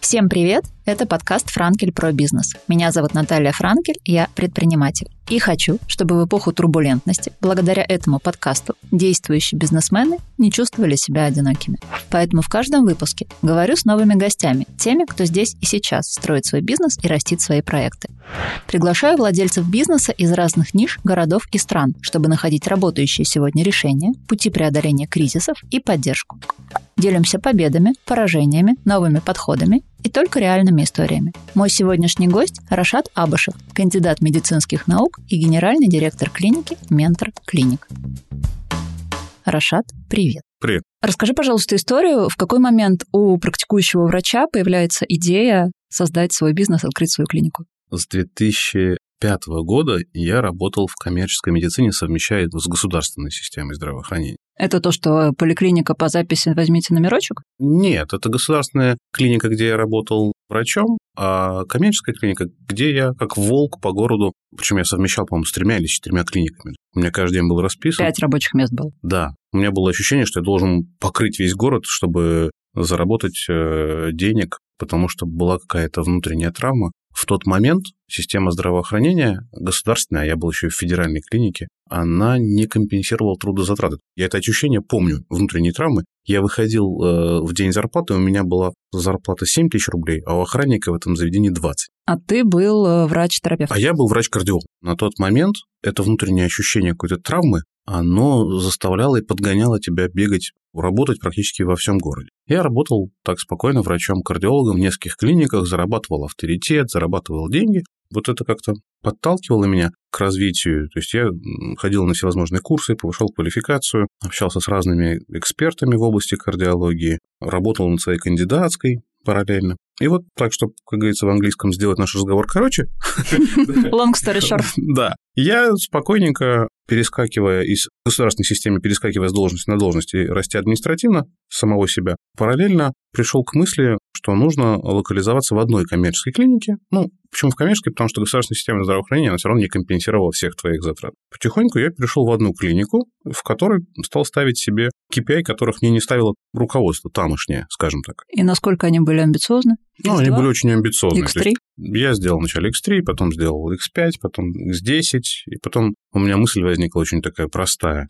Всем привет! Это подкаст «Франкель про бизнес». Меня зовут Наталья Франкель, я предприниматель. И хочу, чтобы в эпоху турбулентности, благодаря этому подкасту, действующие бизнесмены не чувствовали себя одинокими. Поэтому в каждом выпуске говорю с новыми гостями, теми, кто здесь и сейчас строит свой бизнес и растит свои проекты. Приглашаю владельцев бизнеса из разных ниш, городов и стран, чтобы находить работающие сегодня решения, пути преодоления кризисов и поддержку. Делимся победами, поражениями, новыми подходами и только реальными историями. Мой сегодняшний гость – Рашат Абашев, кандидат медицинских наук и генеральный директор клиники «Ментор Клиник». Рашат, привет. Привет. Расскажи, пожалуйста, историю, в какой момент у практикующего врача появляется идея создать свой бизнес, открыть свою клинику? С 2005 года я работал в коммерческой медицине, совмещая это с государственной системой здравоохранения. Это то, что поликлиника по записи «возьмите номерочек»? Нет, это государственная клиника, где я работал врачом, а коммерческая клиника, где я как волк по городу, причем я совмещал, по-моему, с тремя или четырьмя клиниками. У меня каждый день был расписан. Пять рабочих мест было. Да. У меня было ощущение, что я должен покрыть весь город, чтобы заработать э, денег, потому что была какая-то внутренняя травма. В тот момент система здравоохранения государственная, а я был еще в федеральной клинике, она не компенсировала трудозатраты. Я это ощущение помню, внутренней травмы. Я выходил э, в день зарплаты, у меня была зарплата 7 тысяч рублей, а у охранника в этом заведении 20. А ты был э, врач-терапевт? А я был врач-кардиолог. На тот момент это внутреннее ощущение какой-то травмы, оно заставляло и подгоняло тебя бегать, работать практически во всем городе. Я работал так спокойно врачом-кардиологом в нескольких клиниках, зарабатывал авторитет, зарабатывал деньги. Вот это как-то подталкивало меня к развитию. То есть я ходил на всевозможные курсы, повышал квалификацию, общался с разными экспертами в области кардиологии, работал над своей кандидатской параллельно. И вот так, чтобы, как говорится в английском, сделать наш разговор короче. Long story short. Да. Я спокойненько, перескакивая из государственной системы, перескакивая с должности на должность и расти административно самого себя, параллельно пришел к мысли, что нужно локализоваться в одной коммерческой клинике. Ну, почему в коммерческой? Потому что государственная система здравоохранения, она все равно не компенсировала всех твоих затрат. Потихоньку я перешел в одну клинику, в которой стал ставить себе KPI, которых мне не ставило руководство тамошнее, скажем так. И насколько они были амбициозны? Ну, они были очень амбициозны. X3? Я сделал вначале X3, потом сделал X5, потом X10, и потом у меня мысль возникла очень такая простая.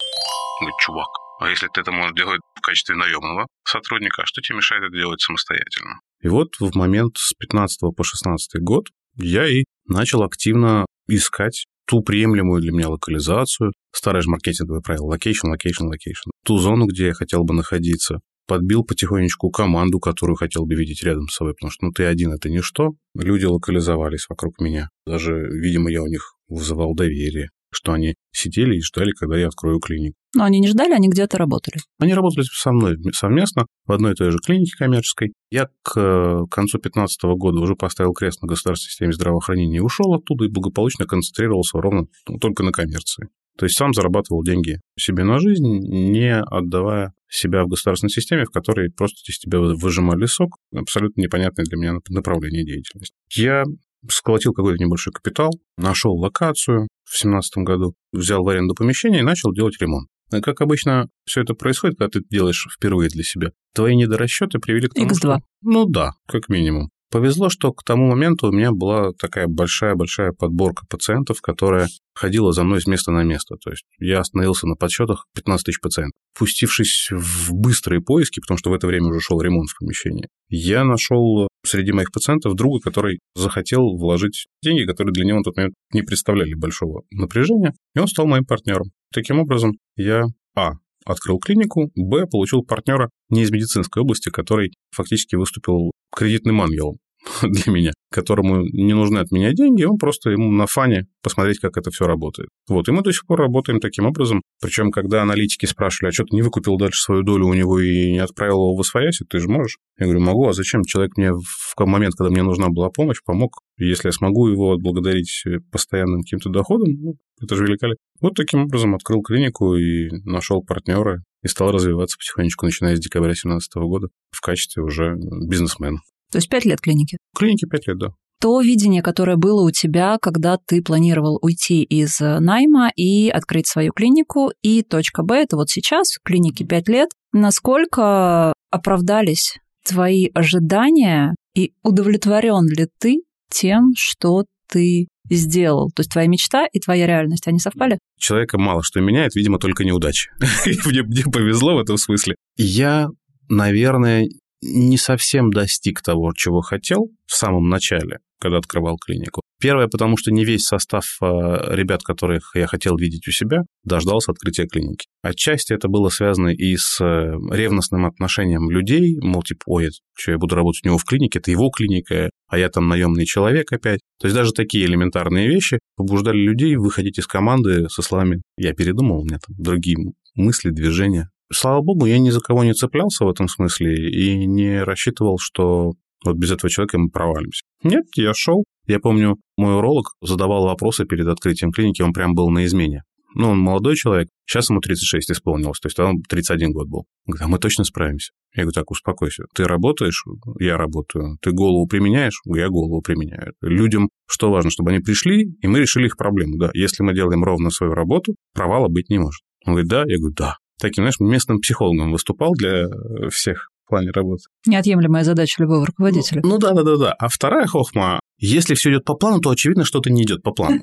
Говорит, чувак, а если ты это можешь делать в качестве наемного сотрудника, а что тебе мешает это делать самостоятельно? И вот в момент с 15 по 16 год я и начал активно искать ту приемлемую для меня локализацию, старое же маркетинговое правило, location, location, location, ту зону, где я хотел бы находиться, подбил потихонечку команду, которую хотел бы видеть рядом с собой, потому что ну ты один это ничто. Люди локализовались вокруг меня. Даже, видимо, я у них вызывал доверие, что они сидели и ждали, когда я открою клинику. Но они не ждали, они где-то работали. Они работали со мной совместно в одной и той же клинике коммерческой. Я к э, концу 2015 года уже поставил крест на государственной системе здравоохранения и ушел оттуда и благополучно концентрировался ровно ну, только на коммерции. То есть сам зарабатывал деньги себе на жизнь, не отдавая себя в государственной системе, в которой просто из тебя выжимали сок, абсолютно непонятное для меня направление деятельности. Я сколотил какой-то небольшой капитал, нашел локацию в 2017 году, взял в аренду помещение и начал делать ремонт. Как обычно все это происходит, когда ты делаешь впервые для себя. Твои недорасчеты привели к тому, X2. что... Ну да, как минимум. Повезло, что к тому моменту у меня была такая большая-большая подборка пациентов, которая ходила за мной с места на место. То есть я остановился на подсчетах 15 тысяч пациентов. Пустившись в быстрые поиски, потому что в это время уже шел ремонт в помещении, я нашел среди моих пациентов друга, который захотел вложить деньги, которые для него в тот момент не представляли большого напряжения, и он стал моим партнером. Таким образом, я, а, открыл клинику, б, получил партнера не из медицинской области, который фактически выступил кредитным ангелом для меня, которому не нужны от меня деньги, он просто ему на фане посмотреть, как это все работает. Вот, и мы до сих пор работаем таким образом. Причем, когда аналитики спрашивали, а что ты не выкупил дальше свою долю у него и не отправил его в освоясь, ты же можешь? Я говорю, могу, а зачем? Человек мне в момент, когда мне нужна была помощь, помог. Если я смогу его отблагодарить постоянным каким-то доходом, ну, это же великолепно. Вот таким образом открыл клинику и нашел партнера и стал развиваться потихонечку, начиная с декабря 2017 года в качестве уже бизнесмена. То есть пять лет клиники? Клинике пять лет, да. То видение, которое было у тебя, когда ты планировал уйти из э, найма и открыть свою клинику, и точка Б, это вот сейчас, в клинике пять лет, насколько оправдались твои ожидания и удовлетворен ли ты тем, что ты сделал? То есть твоя мечта и твоя реальность, они совпали? Человека мало что меняет, видимо, только неудачи. мне, мне повезло в этом смысле. Я, наверное, не совсем достиг того, чего хотел в самом начале, когда открывал клинику. Первое, потому что не весь состав э, ребят, которых я хотел видеть у себя, дождался открытия клиники. Отчасти это было связано и с э, ревностным отношением людей, мол, типа, ой, что я буду работать у него в клинике, это его клиника, а я там наемный человек опять. То есть даже такие элементарные вещи побуждали людей выходить из команды со словами «я передумал, у меня там другие мысли, движения». Слава богу, я ни за кого не цеплялся в этом смысле и не рассчитывал, что вот без этого человека мы провалимся. Нет, я шел. Я помню, мой уролог задавал вопросы перед открытием клиники, он прям был на измене. Ну, он молодой человек, сейчас ему 36 исполнилось, то есть он 31 год был. Он говорит, а мы точно справимся. Я говорю, так, успокойся. Ты работаешь? Я работаю. Ты голову применяешь? Я голову применяю. Людям что важно, чтобы они пришли, и мы решили их проблему. Да, если мы делаем ровно свою работу, провала быть не может. Он говорит, да? Я говорю, да. Таким, знаешь, местным психологом выступал для всех в плане работы. Неотъемлемая задача любого руководителя. Ну, ну да, да, да, да. А вторая хохма, если все идет по плану, то очевидно, что-то не идет по плану.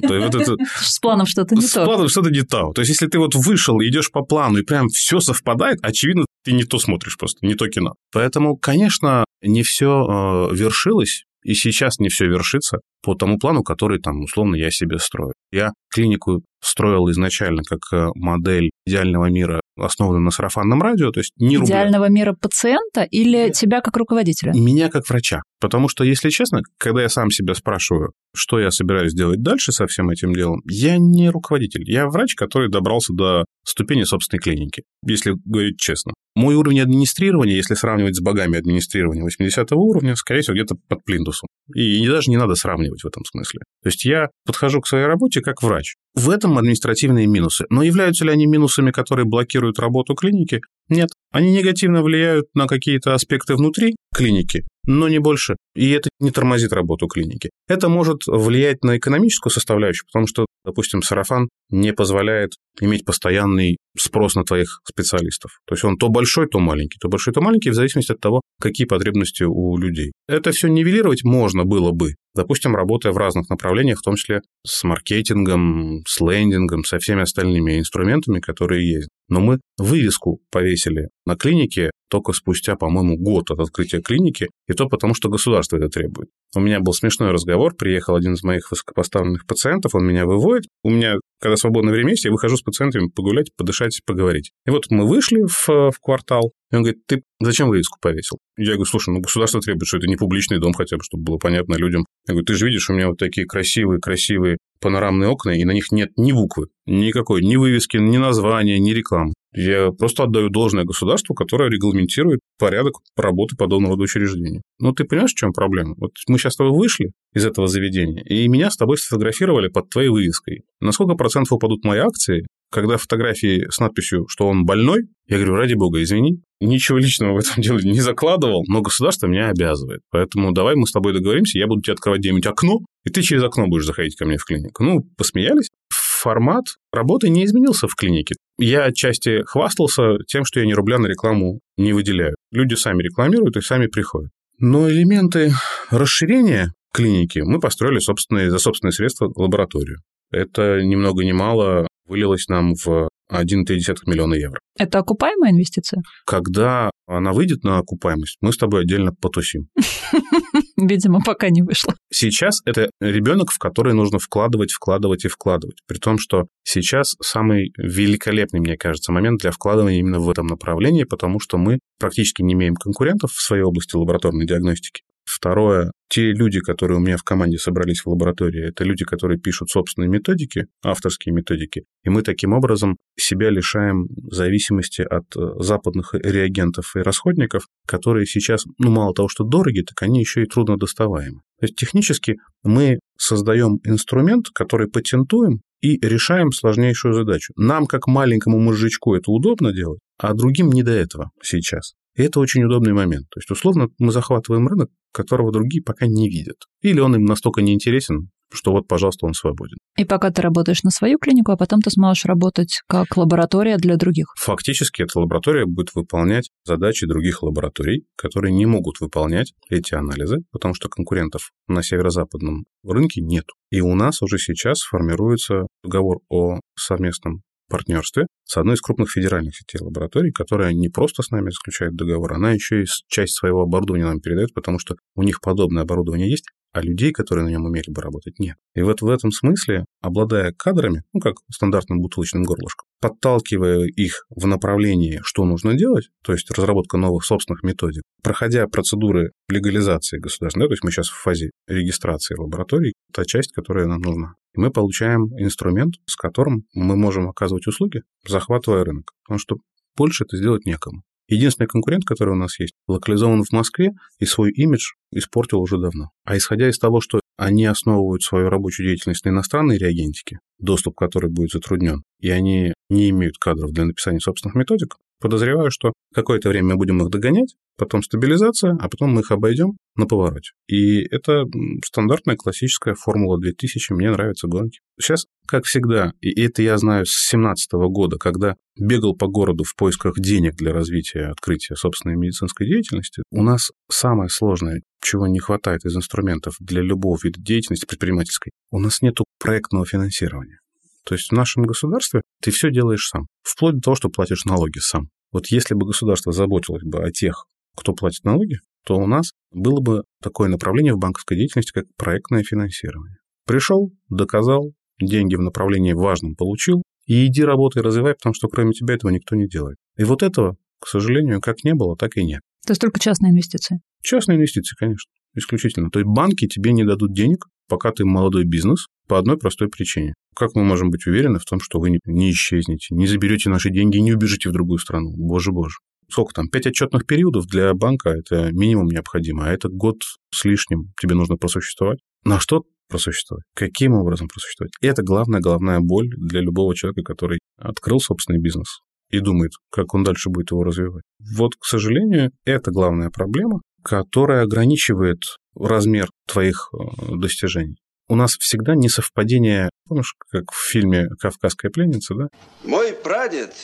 С планом что-то не то. С планом что-то не то. То есть, если ты вот вышел, идешь по плану, и прям все совпадает, очевидно, ты не то смотришь просто, не то кино. Поэтому, конечно, не все э, вершилось, и сейчас не все вершится по тому плану, который там условно я себе строю. Я клинику строил изначально как э, модель идеального мира, основанную на сарафанном радио, то есть не Идеального рубля. мира пациента или тебя как руководителя? Меня как врача. Потому что, если честно, когда я сам себя спрашиваю, что я собираюсь делать дальше со всем этим делом, я не руководитель. Я врач, который добрался до ступени собственной клиники, если говорить честно. Мой уровень администрирования, если сравнивать с богами администрирования 80 уровня, скорее всего, где-то под плинтусом. И даже не надо сравнивать в этом смысле. То есть я подхожу к своей работе как врач. В этом административные минусы. Но являются ли они минусами, которые блокируют работу клиники? Нет. Они негативно влияют на какие-то аспекты внутри клиники, но не больше. И это не тормозит работу клиники. Это может влиять на экономическую составляющую, потому что, допустим, сарафан не позволяет иметь постоянный спрос на твоих специалистов. То есть он то большой, то маленький, то большой, то маленький, в зависимости от того, какие потребности у людей. Это все нивелировать можно было бы, допустим, работая в разных направлениях, в том числе с маркетингом, с лендингом, со всеми остальными инструментами, которые есть. Но мы вывеску повесили на клинике только спустя, по-моему, год от открытия клиники, и то потому, что государство это требует. У меня был смешной разговор, приехал один из моих высокопоставленных пациентов, он меня выводит, у меня, когда свободное время есть, я выхожу с пациентами погулять, подышать, поговорить. И вот мы вышли в, в квартал, и он говорит, ты зачем вывеску повесил? Я говорю, слушай, ну государство требует, что это не публичный дом хотя бы, чтобы было понятно людям. Я говорю, ты же видишь, у меня вот такие красивые-красивые панорамные окна, и на них нет ни буквы, никакой, ни вывески, ни названия, ни рекламы. Я просто отдаю должное государству, которое регламентирует порядок работы подобного рода учреждений. Ну, ты понимаешь, в чем проблема? Вот мы сейчас с тобой вышли из этого заведения, и меня с тобой сфотографировали под твоей вывеской. На сколько процентов упадут мои акции, когда фотографии с надписью, что он больной, я говорю, ради бога, извини, ничего личного в этом деле не закладывал, но государство меня обязывает. Поэтому давай мы с тобой договоримся, я буду тебе открывать где-нибудь окно, и ты через окно будешь заходить ко мне в клинику. Ну, посмеялись. Формат работы не изменился в клинике. Я отчасти хвастался тем, что я ни рубля на рекламу не выделяю. Люди сами рекламируют и сами приходят. Но элементы расширения клиники мы построили собственные, за собственные средства лабораторию. Это ни много ни мало вылилось нам в 1,3 миллиона евро. Это окупаемая инвестиция? Когда она выйдет на окупаемость, мы с тобой отдельно потусим. Видимо, пока не вышло. Сейчас это ребенок, в который нужно вкладывать, вкладывать и вкладывать. При том, что сейчас самый великолепный, мне кажется, момент для вкладывания именно в этом направлении, потому что мы практически не имеем конкурентов в своей области лабораторной диагностики. Второе, те люди, которые у меня в команде собрались в лаборатории, это люди, которые пишут собственные методики, авторские методики, и мы таким образом себя лишаем зависимости от э, западных реагентов и расходников, которые сейчас, ну, мало того, что дороги, так они еще и трудно доставаемы. То есть технически мы создаем инструмент, который патентуем и решаем сложнейшую задачу. Нам, как маленькому мужичку, это удобно делать, а другим не до этого сейчас. И это очень удобный момент. То есть, условно, мы захватываем рынок, которого другие пока не видят. Или он им настолько неинтересен, что вот, пожалуйста, он свободен. И пока ты работаешь на свою клинику, а потом ты сможешь работать как лаборатория для других. Фактически эта лаборатория будет выполнять задачи других лабораторий, которые не могут выполнять эти анализы, потому что конкурентов на северо-западном рынке нет. И у нас уже сейчас формируется договор о совместном партнерстве с одной из крупных федеральных сетей лабораторий, которая не просто с нами заключает договор, она еще и часть своего оборудования нам передает, потому что у них подобное оборудование есть, а людей, которые на нем умели бы работать, нет. И вот в этом смысле, обладая кадрами, ну, как стандартным бутылочным горлышком, подталкивая их в направлении, что нужно делать, то есть разработка новых собственных методик, проходя процедуры легализации государственной, то есть мы сейчас в фазе регистрации лабораторий, та часть, которая нам нужна. И мы получаем инструмент, с которым мы можем оказывать услуги, захватывая рынок. Потому что больше это сделать некому. Единственный конкурент, который у нас есть, локализован в Москве и свой имидж испортил уже давно. А исходя из того, что они основывают свою рабочую деятельность на иностранной реагентике, доступ к которой будет затруднен, и они не имеют кадров для написания собственных методик, подозреваю, что какое-то время мы будем их догонять, потом стабилизация, а потом мы их обойдем на повороте. И это стандартная классическая формула 2000, мне нравятся гонки. Сейчас, как всегда, и это я знаю с 2017 года, когда бегал по городу в поисках денег для развития открытия собственной медицинской деятельности, у нас самое сложное, чего не хватает из инструментов для любого вида деятельности предпринимательской, у нас нет проектного финансирования. То есть в нашем государстве ты все делаешь сам, вплоть до того, что платишь налоги сам. Вот если бы государство заботилось бы о тех, кто платит налоги, то у нас было бы такое направление в банковской деятельности, как проектное финансирование. Пришел, доказал, деньги в направлении важном получил, и иди работай, развивай, потому что кроме тебя этого никто не делает. И вот этого, к сожалению, как не было, так и нет. То есть только частные инвестиции? Частные инвестиции, конечно, исключительно. То есть банки тебе не дадут денег, пока ты молодой бизнес, по одной простой причине. Как мы можем быть уверены в том, что вы не исчезнете, не заберете наши деньги и не убежите в другую страну? Боже-боже. Сколько там? Пять отчетных периодов для банка – это минимум необходимо, а это год с лишним тебе нужно просуществовать. На что просуществовать? Каким образом просуществовать? И это главная, головная боль для любого человека, который открыл собственный бизнес и думает, как он дальше будет его развивать. Вот, к сожалению, это главная проблема, которая ограничивает размер твоих э, достижений. У нас всегда несовпадение, помнишь, как в фильме «Кавказская пленница», да? Мой прадед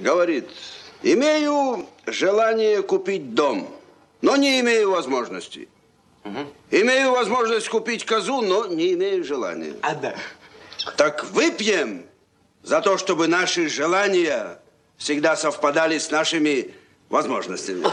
говорит, имею желание купить дом, но не имею возможности. Угу. Имею возможность купить козу, но не имею желания. А да. Так выпьем за то, чтобы наши желания всегда совпадали с нашими возможностями.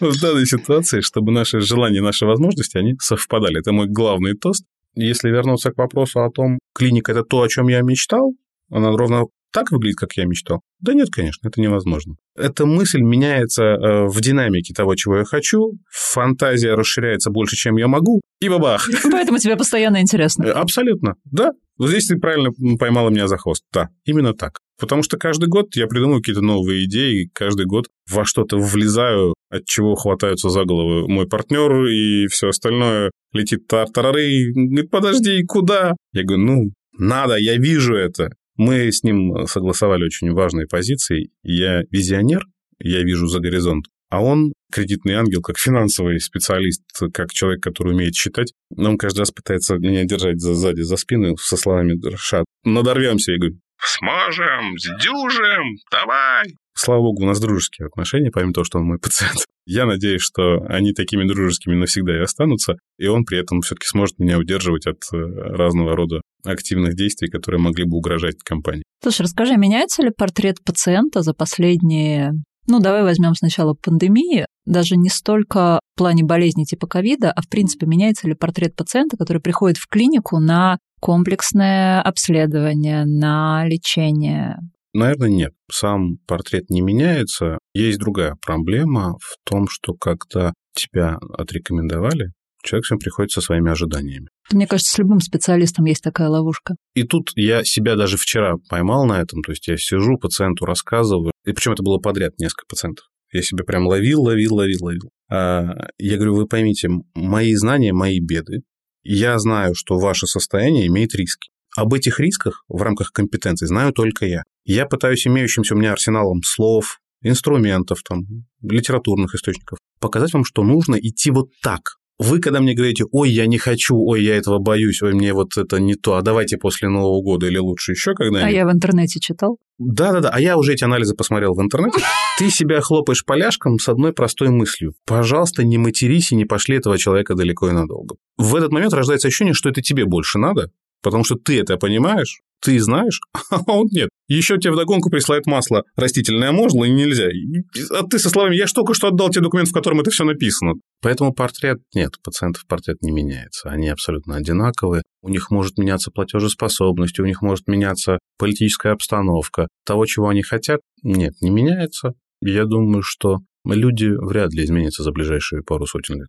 В данной ситуации, чтобы наши желания, наши возможности, они совпадали. Это мой главный тост. Если вернуться к вопросу о том, клиника – это то, о чем я мечтал, она ровно так выглядит, как я мечтал? Да нет, конечно, это невозможно. Эта мысль меняется э, в динамике того, чего я хочу, фантазия расширяется больше, чем я могу, и бабах. Поэтому тебе постоянно интересно. Э, абсолютно, да. Вот здесь ты правильно поймала меня за хвост. Да, именно так. Потому что каждый год я придумываю какие-то новые идеи, каждый год во что-то влезаю, от чего хватаются за голову мой партнер, и все остальное летит тартарары, говорит, подожди, куда? Я говорю, ну, надо, я вижу это. Мы с ним согласовали очень важные позиции. Я визионер, я вижу за горизонт, а он кредитный ангел, как финансовый специалист, как человек, который умеет считать. Он каждый раз пытается меня держать за, сзади, за спину со словами «Шат, надорвемся». Я говорю «Сможем, сдюжим, давай». Слава богу, у нас дружеские отношения, помимо того, что он мой пациент. Я надеюсь, что они такими дружескими навсегда и останутся, и он при этом все-таки сможет меня удерживать от э, разного рода активных действий, которые могли бы угрожать компании. Слушай, расскажи, меняется ли портрет пациента за последние ну, давай возьмем сначала пандемии. Даже не столько в плане болезни типа ковида, а в принципе меняется ли портрет пациента, который приходит в клинику на комплексное обследование, на лечение? Наверное, нет. Сам портрет не меняется. Есть другая проблема в том, что когда тебя отрекомендовали, человек всем приходит со своими ожиданиями. Мне кажется, с любым специалистом есть такая ловушка. И тут я себя даже вчера поймал на этом, то есть я сижу, пациенту рассказываю, и причем это было подряд несколько пациентов. Я себя прям ловил, ловил, ловил, ловил. А, я говорю, вы поймите, мои знания, мои беды. Я знаю, что ваше состояние имеет риски. Об этих рисках в рамках компетенции знаю только я. Я пытаюсь имеющимся у меня арсеналом слов, инструментов, там, литературных источников показать вам, что нужно идти вот так, Вы, когда мне говорите, ой, я не хочу, ой, я этого боюсь, ой, мне вот это не то, а давайте после Нового года или лучше еще когда-нибудь. А я в интернете читал. Да-да-да, а я уже эти анализы посмотрел в интернете. Ты себя хлопаешь поляшком с одной простой мыслью. Пожалуйста, не матерись и не пошли этого человека далеко и надолго. В этот момент рождается ощущение, что это тебе больше надо, потому что ты это понимаешь, ты знаешь, а он нет. Еще тебе вдогонку присылает масло растительное можно и нельзя. А ты со словами «я ж только что отдал тебе документ, в котором это все написано». Поэтому портрет нет, пациентов портрет не меняется. Они абсолютно одинаковые. У них может меняться платежеспособность, у них может меняться политическая обстановка. Того, чего они хотят, нет, не меняется. Я думаю, что люди вряд ли изменятся за ближайшие пару сотен лет.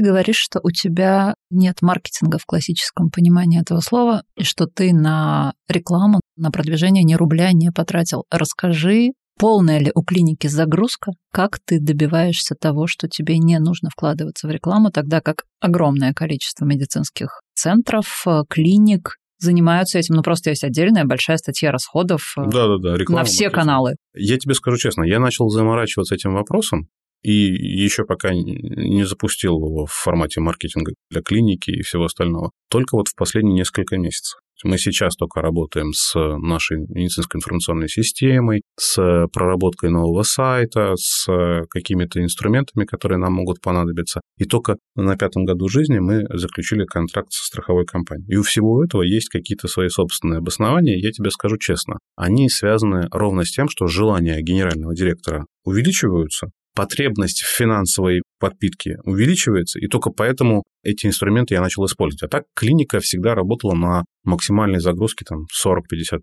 Ты говоришь, что у тебя нет маркетинга в классическом понимании этого слова, и что ты на рекламу, на продвижение ни рубля не потратил. Расскажи, полная ли у клиники загрузка, как ты добиваешься того, что тебе не нужно вкладываться в рекламу, тогда как огромное количество медицинских центров, э, клиник занимаются этим. Ну, просто есть отдельная большая статья расходов да, да, да, реклама, на все каналы. Я тебе скажу честно, я начал заморачиваться этим вопросом, и еще пока не запустил его в формате маркетинга для клиники и всего остального. Только вот в последние несколько месяцев. Мы сейчас только работаем с нашей медицинской информационной системой, с проработкой нового сайта, с какими-то инструментами, которые нам могут понадобиться. И только на пятом году жизни мы заключили контракт со страховой компанией. И у всего этого есть какие-то свои собственные обоснования. Я тебе скажу честно, они связаны ровно с тем, что желания генерального директора увеличиваются, потребность в финансовой подпитке увеличивается, и только поэтому эти инструменты я начал использовать. А так клиника всегда работала на максимальной загрузке там 40-50%.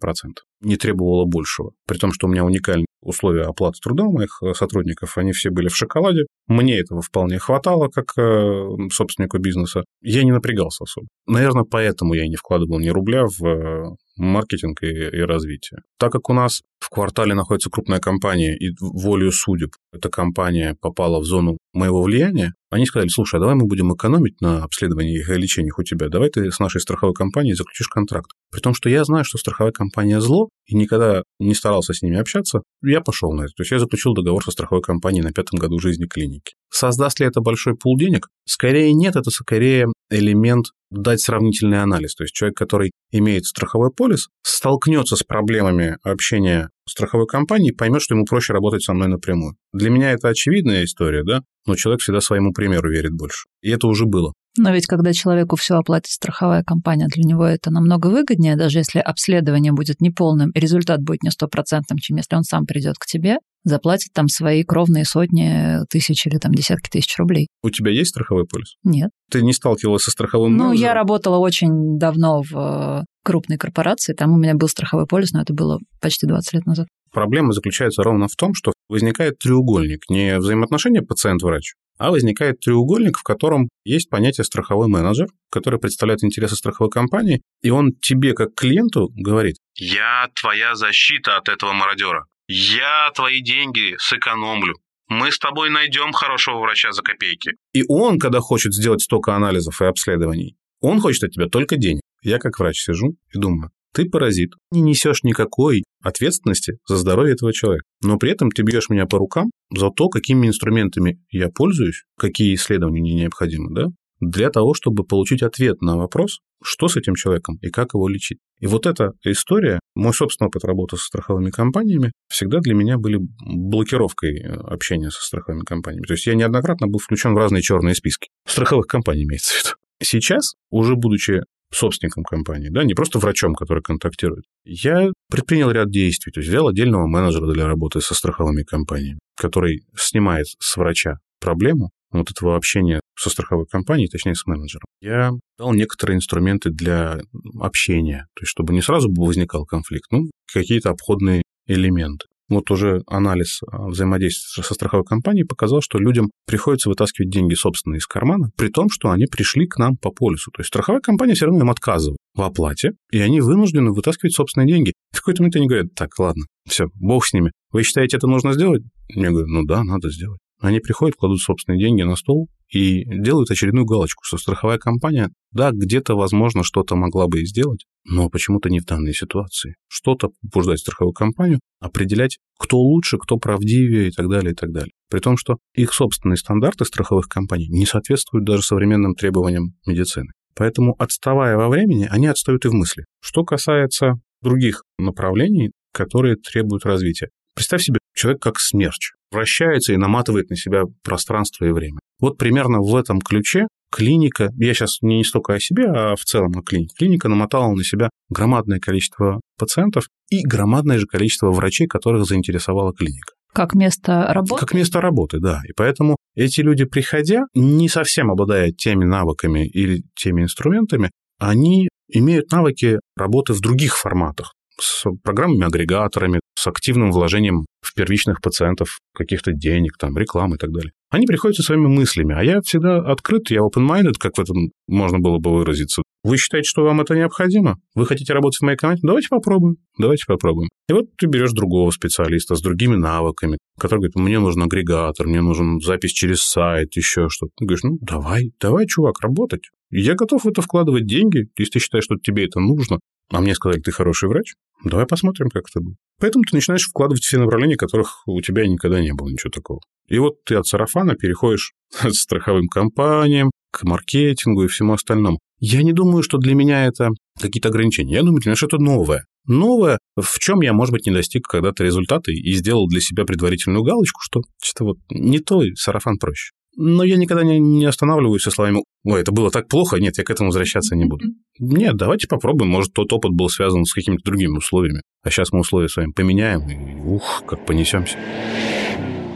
Не требовала большего. При том, что у меня уникальные условия оплаты труда моих э, сотрудников, они все были в шоколаде. Мне этого вполне хватало, как э, собственнику бизнеса. Я не напрягался особо. Наверное, поэтому я не вкладывал ни рубля в э, маркетинг и, и развитие. Так как у нас в квартале находится крупная компания, и волею судеб эта компания попала в зону моего влияния, они сказали, слушай, а давай мы будем экономить на обследованиях и лечениях у тебя, давай ты с нашей страховой компанией заключишь контракт. При том, что я знаю, что страховая компания зло, и никогда не старался с ними общаться, я пошел на это. То есть я заключил договор со страховой компанией на пятом году жизни клиники. Создаст ли это большой пул денег? Скорее нет, это скорее элемент дать сравнительный анализ. То есть человек, который имеет страховой полис, столкнется с проблемами общения страховой компании, поймет, что ему проще работать со мной напрямую. Для меня это очевидная история, да, но человек всегда своему примеру верит больше. И это уже было. Но ведь когда человеку все оплатит страховая компания, для него это намного выгоднее, даже если обследование будет неполным, и результат будет не стопроцентным, чем если он сам придет к тебе, заплатит там свои кровные сотни тысяч или там десятки тысяч рублей. У тебя есть страховой полис? Нет. Ты не сталкивалась со страховым Ну, менеджером? я работала очень давно в э, крупной корпорации, там у меня был страховой полис, но это было почти 20 лет назад. Проблема заключается ровно в том, что возникает треугольник, не взаимоотношения пациент-врач, а возникает треугольник, в котором есть понятие страховой менеджер, который представляет интересы страховой компании, и он тебе, как клиенту, говорит, «Я твоя защита от этого мародера. Я твои деньги сэкономлю. Мы с тобой найдем хорошего врача за копейки». И он, когда хочет сделать столько анализов и обследований, он хочет от тебя только денег. Я как врач сижу и думаю, ты паразит, не несешь никакой ответственности за здоровье этого человека. Но при этом ты бьешь меня по рукам за то, какими инструментами я пользуюсь, какие исследования мне необходимы, да, для того, чтобы получить ответ на вопрос, что с этим человеком и как его лечить. И вот эта история, мой собственный опыт работы со страховыми компаниями, всегда для меня были блокировкой общения со страховыми компаниями. То есть я неоднократно был включен в разные черные списки. Страховых компаний имеется в виду. Сейчас, уже будучи собственником компании, да, не просто врачом, который контактирует. Я предпринял ряд действий, то есть взял отдельного менеджера для работы со страховыми компаниями, который снимает с врача проблему вот этого общения со страховой компанией, точнее, с менеджером. Я дал некоторые инструменты для общения, то есть чтобы не сразу возникал конфликт, ну, какие-то обходные элементы вот уже анализ а, взаимодействия со страховой компанией показал, что людям приходится вытаскивать деньги собственные из кармана, при том, что они пришли к нам по полису. То есть страховая компания все равно им отказывает в оплате, и они вынуждены вытаскивать собственные деньги. В какой-то момент они говорят, так, ладно, все, бог с ними. Вы считаете, это нужно сделать? Я говорю, ну да, надо сделать. Они приходят, кладут собственные деньги на стол и делают очередную галочку, что страховая компания, да, где-то, возможно, что-то могла бы и сделать, но почему-то не в данной ситуации. Что-то побуждать страховую компанию, определять, кто лучше, кто правдивее и так далее, и так далее. при том, что их собственные стандарты страховых компаний не соответствуют даже современным требованиям медицины. Поэтому, отставая во времени, они отстают и в мысли. Что касается других направлений, которые требуют развития. Представь себе человек как смерч, вращается и наматывает на себя пространство и время. Вот примерно в этом ключе клиника, я сейчас не столько о себе, а в целом о клинике, клиника намотала на себя громадное количество пациентов и громадное же количество врачей, которых заинтересовала клиника. Как место работы? Как место работы, да. И поэтому эти люди, приходя, не совсем обладая теми навыками или теми инструментами, они имеют навыки работы в других форматах с программами-агрегаторами, активным вложением в первичных пациентов каких-то денег, там, рекламы и так далее. Они приходят со своими мыслями, а я всегда открыт, я open-minded, как в этом можно было бы выразиться. Вы считаете, что вам это необходимо? Вы хотите работать в моей команде? Давайте попробуем. Давайте попробуем. И вот ты берешь другого специалиста с другими навыками, который говорит, мне нужен агрегатор, мне нужен запись через сайт, еще что-то. Ты говоришь, ну, давай, давай, чувак, работать. Я готов в это вкладывать деньги, если ты считаешь, что тебе это нужно. А мне сказали, ты хороший врач, давай посмотрим, как это будет. Поэтому ты начинаешь вкладывать все направления, которых у тебя никогда не было ничего такого. И вот ты от сарафана переходишь к страховым компаниям, к маркетингу и всему остальному. Я не думаю, что для меня это какие-то ограничения. Я думаю, для меня что это новое. Новое, в чем я, может быть, не достиг когда-то результата и сделал для себя предварительную галочку, что что вот не то, сарафан проще. Но я никогда не, не останавливаюсь со словами «Ой, это было так плохо, нет, я к этому возвращаться не буду». Нет, давайте попробуем, может, тот опыт был связан с какими-то другими условиями. А сейчас мы условия с вами поменяем, и ух, как понесемся.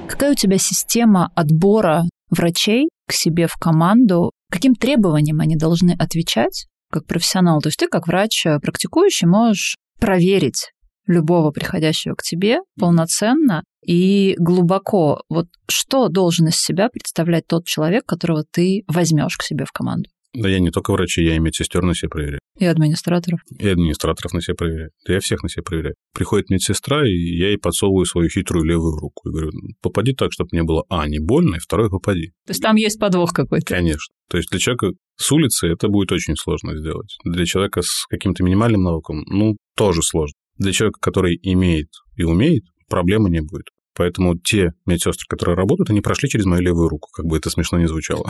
Какая у тебя система отбора врачей к себе в команду? Каким требованиям они должны отвечать как профессионал? То есть ты как врач э, практикующий можешь проверить любого приходящего к тебе полноценно и глубоко. Вот что должен из себя представлять тот человек, которого ты возьмешь к себе в команду? Да я не только врачи, я и медсестер на себе проверяю. И администраторов. И администраторов на себе проверяю. Да я всех на себе проверяю. Приходит медсестра, и я ей подсовываю свою хитрую левую руку. И говорю, попади так, чтобы мне было, а, не больно, и второе, попади. То есть там есть подвох какой-то? Конечно. То есть для человека с улицы это будет очень сложно сделать. Для человека с каким-то минимальным навыком, ну, тоже сложно. Для человека, который имеет и умеет, проблемы не будет. Поэтому те медсестры, которые работают, они прошли через мою левую руку, как бы это смешно не звучало.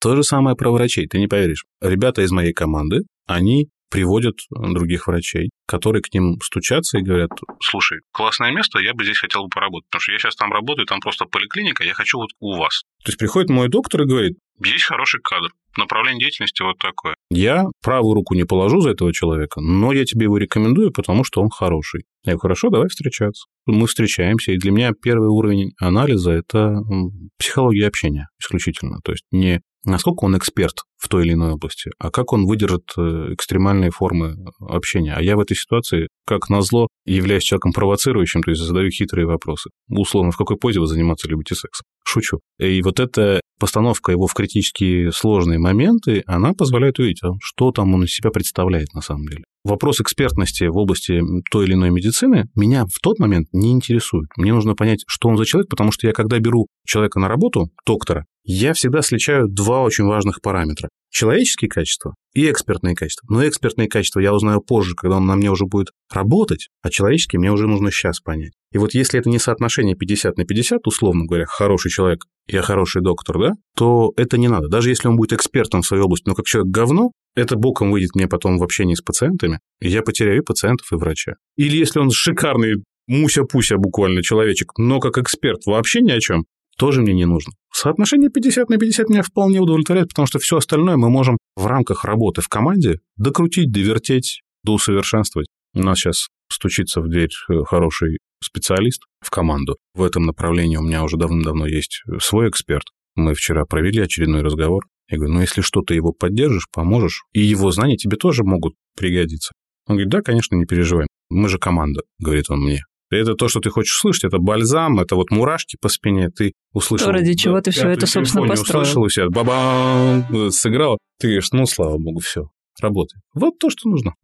То же самое про врачей, ты не поверишь. Ребята из моей команды, они приводят других врачей, которые к ним стучатся и говорят, слушай, классное место, я бы здесь хотел бы поработать, потому что я сейчас там работаю, там просто поликлиника, я хочу вот у вас. То есть приходит мой доктор и говорит, есть хороший кадр, направление деятельности вот такое. Я правую руку не положу за этого человека, но я тебе его рекомендую, потому что он хороший. Я говорю, хорошо, давай встречаться. Мы встречаемся, и для меня первый уровень анализа – это психология общения исключительно. То есть не насколько он эксперт в той или иной области, а как он выдержит э, экстремальные формы общения. А я в этой ситуации, как назло, являюсь человеком провоцирующим, то есть задаю хитрые вопросы. Условно, в какой позе вы заниматься любите сексом? Шучу. И вот эта постановка его в критически сложные моменты, она позволяет увидеть, а что там он из себя представляет на самом деле. Вопрос экспертности в области той или иной медицины меня в тот момент не интересует. Мне нужно понять, что он за человек, потому что я, когда беру человека на работу, доктора, я всегда сличаю два очень важных параметра. Человеческие качества и экспертные качества. Но экспертные качества я узнаю позже, когда он на мне уже будет работать, а человеческие мне уже нужно сейчас понять. И вот если это не соотношение 50 на 50, условно говоря, хороший человек, я хороший доктор, да, то это не надо. Даже если он будет экспертом в своей области, но как человек говно, это боком выйдет мне потом в общении с пациентами, и я потеряю и пациентов, и врача. Или если он шикарный муся-пуся буквально человечек, но как эксперт вообще ни о чем, тоже мне не нужно. Соотношение 50 на 50 меня вполне удовлетворяет, потому что все остальное мы можем в рамках работы в команде докрутить, довертеть, доусовершенствовать. У нас сейчас стучится в дверь э, хороший специалист в команду. В этом направлении у меня уже давно-давно есть свой эксперт. Мы вчера провели очередной разговор. Я говорю, ну если что, ты его поддержишь, поможешь, и его знания тебе тоже могут пригодиться. Он говорит, да, конечно, не переживай. Мы же команда, говорит он мне. Это то, что ты хочешь слышать, это бальзам, это вот мурашки по спине, ты услышал. То, ради чего да, ты все это, собственно, построил. услышал у себя, бабам, сыграл. Ты говоришь, ну, слава богу, все, работает. Вот то, что нужно.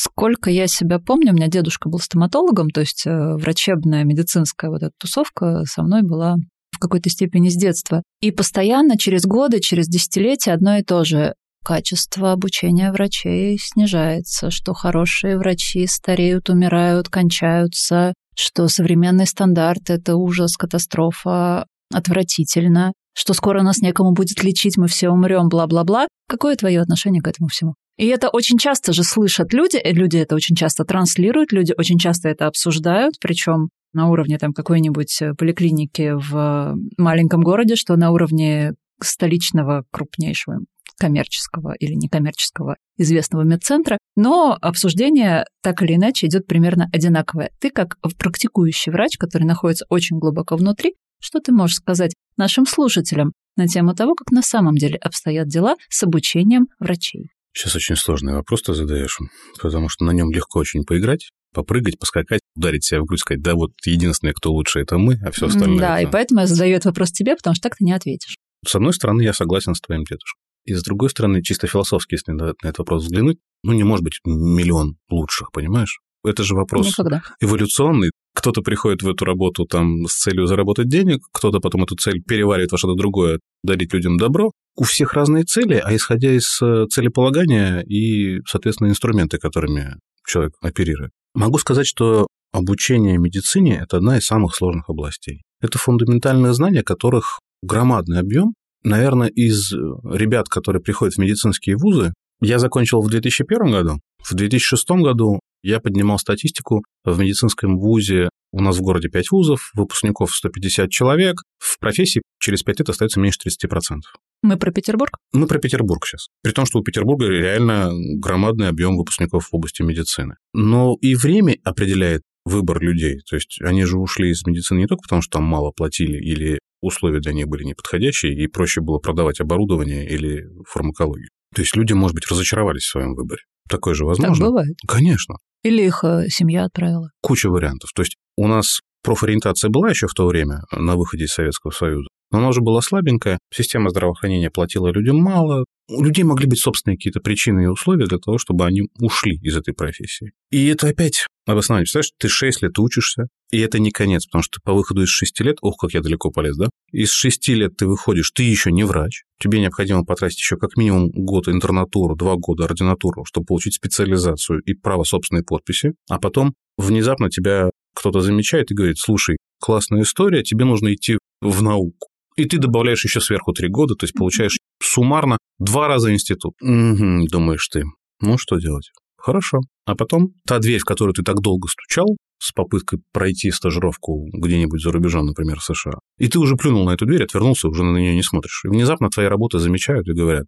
Сколько я себя помню, у меня дедушка был стоматологом, то есть э, врачебная медицинская вот эта тусовка со мной была в какой-то степени с детства. И постоянно через годы, через десятилетия одно и то же качество обучения врачей снижается, что хорошие врачи стареют, умирают, кончаются, что современный стандарт – это ужас, катастрофа, отвратительно, что скоро нас некому будет лечить, мы все умрем, бла-бла-бла. Какое твое отношение к этому всему? И это очень часто же слышат люди, и люди это очень часто транслируют, люди очень часто это обсуждают, причем на уровне там какой-нибудь э, поликлиники в маленьком городе, что на уровне столичного крупнейшего коммерческого или некоммерческого известного медцентра, но обсуждение так или иначе идет примерно одинаковое. Ты как практикующий врач, который находится очень глубоко внутри, что ты можешь сказать нашим слушателям на тему того, как на самом деле обстоят дела с обучением врачей? Сейчас очень сложный вопрос ты задаешь, потому что на нем легко очень поиграть, попрыгать, поскакать, ударить себя в грудь, сказать, да, вот единственное, кто лучше, это мы, а все остальное... Да, это... и поэтому я задаю этот вопрос тебе, потому что так ты не ответишь. С одной стороны, я согласен с твоим дедушкой. И с другой стороны, чисто философски, если на этот вопрос взглянуть, ну, не может быть миллион лучших, понимаешь? Это же вопрос Никогда. эволюционный. Кто-то приходит в эту работу там с целью заработать денег, кто-то потом эту цель переваривает во что-то другое, дарить людям добро. У всех разные цели, а исходя из э, целеполагания и, соответственно, инструменты, которыми человек оперирует. Могу сказать, что обучение медицине – это одна из самых сложных областей. Это фундаментальные знания, которых громадный объем. Наверное, из ребят, которые приходят в медицинские вузы, я закончил в 2001 году. В 2006 году я поднимал статистику в медицинском вузе. У нас в городе 5 вузов, выпускников 150 человек. В профессии через 5 лет остается меньше 30%. Мы про Петербург? Мы про Петербург сейчас. При том, что у Петербурга реально громадный объем выпускников в области медицины. Но и время определяет выбор людей. То есть они же ушли из медицины не только потому, что там мало платили или условия для них были неподходящие, и проще было продавать оборудование или фармакологию. То есть люди, может быть, разочаровались в своем выборе. Такое же возможно. Так бывает. Конечно. Или их э, семья отправила. Куча вариантов. То есть у нас профориентация была еще в то время на выходе из Советского Союза, она уже была слабенькая, система здравоохранения платила людям мало, у людей могли быть собственные какие-то причины и условия для того, чтобы они ушли из этой профессии. И это опять обоснование. Представляешь, ты 6 лет учишься, и это не конец, потому что по выходу из 6 лет, ох, как я далеко полез, да? Из 6 лет ты выходишь, ты еще не врач, тебе необходимо потратить еще как минимум год интернатуру, два года ординатуру, чтобы получить специализацию и право собственной подписи, а потом внезапно тебя кто-то замечает и говорит, слушай, классная история, тебе нужно идти в науку. И ты добавляешь еще сверху три года, то есть получаешь суммарно два раза институт. Угу, думаешь ты, ну что делать? Хорошо. А потом та дверь, в которую ты так долго стучал, с попыткой пройти стажировку где-нибудь за рубежом, например, в США, и ты уже плюнул на эту дверь, отвернулся, уже на нее не смотришь. И внезапно твои работы замечают и говорят,